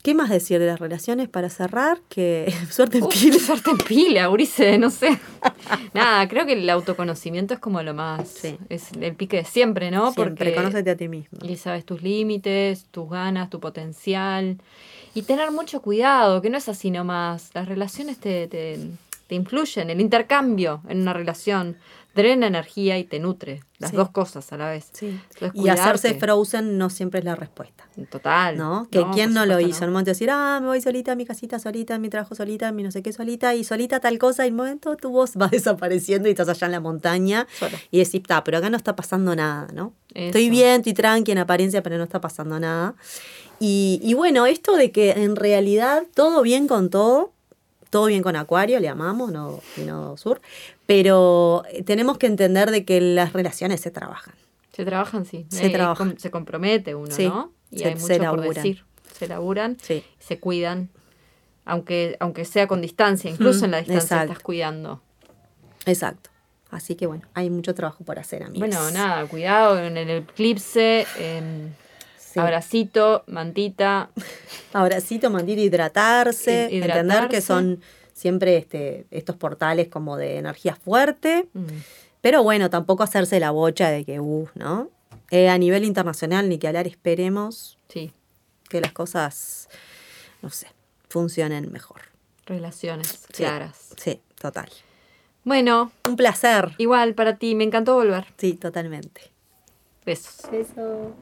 [SPEAKER 1] ¿qué más decir de las relaciones para cerrar? Que [laughs] suerte en
[SPEAKER 2] Uf,
[SPEAKER 1] pila.
[SPEAKER 2] suerte en pila, Urice, no sé. [laughs] Nada, creo que el autoconocimiento es como lo más.
[SPEAKER 1] Sí.
[SPEAKER 2] Es el pique de siempre, ¿no?
[SPEAKER 1] Siempre, conócete a ti mismo.
[SPEAKER 2] Y sabes tus límites, tus ganas, tu potencial. Y tener mucho cuidado, que no es así nomás. Las relaciones te, te, te influyen, el intercambio en una relación drena energía y te nutre. Las
[SPEAKER 1] Sí.
[SPEAKER 2] dos cosas a la vez.
[SPEAKER 1] Sí.
[SPEAKER 2] Entonces,
[SPEAKER 1] Y hacerse frozen no siempre es la respuesta.
[SPEAKER 2] Total.
[SPEAKER 1] ¿No? Que
[SPEAKER 2] por
[SPEAKER 1] quién no lo hizo. En un momento decir, ah, me voy solita a mi casita solita, a mi trabajo solita, a mi no sé qué solita, y solita tal cosa, y en un momento tu voz va [laughs] desapareciendo y estás allá en la montaña
[SPEAKER 2] Sola.
[SPEAKER 1] y decís, pero acá no está pasando nada, ¿no? Estoy
[SPEAKER 2] Eso.
[SPEAKER 1] bien, estoy tranqui en apariencia, pero no está pasando nada. Y, y bueno, esto de que en realidad todo bien con todo, todo bien con Acuario, le amamos, no, no Sur, pero eh, tenemos que entender de que las relaciones se trabajan.
[SPEAKER 2] Se trabajan, sí.
[SPEAKER 1] Se
[SPEAKER 2] Eh,
[SPEAKER 1] trabajan.
[SPEAKER 2] com- Se compromete uno,
[SPEAKER 1] Sí,
[SPEAKER 2] ¿no? Y
[SPEAKER 1] se-
[SPEAKER 2] hay
[SPEAKER 1] se
[SPEAKER 2] mucho por
[SPEAKER 1] laburan.
[SPEAKER 2] decir. Se laburan,
[SPEAKER 1] Sí.
[SPEAKER 2] se cuidan. Aunque, aunque sea con distancia, incluso
[SPEAKER 1] Mm,
[SPEAKER 2] en la distancia
[SPEAKER 1] exacto.
[SPEAKER 2] estás cuidando.
[SPEAKER 1] Exacto. Así que bueno, hay mucho trabajo por hacer, amigos.
[SPEAKER 2] Bueno, nada, cuidado en el eclipse. em,
[SPEAKER 1] Sí.
[SPEAKER 2] Abracito, mantita. [laughs]
[SPEAKER 1] Abracito, mandar hidratarse,
[SPEAKER 2] Hi-
[SPEAKER 1] entender que son siempre este, estos portales como de energía fuerte,
[SPEAKER 2] Mm,
[SPEAKER 1] pero bueno, tampoco hacerse la bocha de que, uh, ¿no? Eh, a nivel internacional, ni que hablar, esperemos
[SPEAKER 2] Sí,
[SPEAKER 1] que las cosas, no sé, funcionen mejor.
[SPEAKER 2] relaciones
[SPEAKER 1] Sí.
[SPEAKER 2] claras.
[SPEAKER 1] Sí, total.
[SPEAKER 2] Bueno,
[SPEAKER 1] Un placer.
[SPEAKER 2] igual para ti, me encantó volver.
[SPEAKER 1] Sí, totalmente.
[SPEAKER 2] Besos.
[SPEAKER 1] Eso.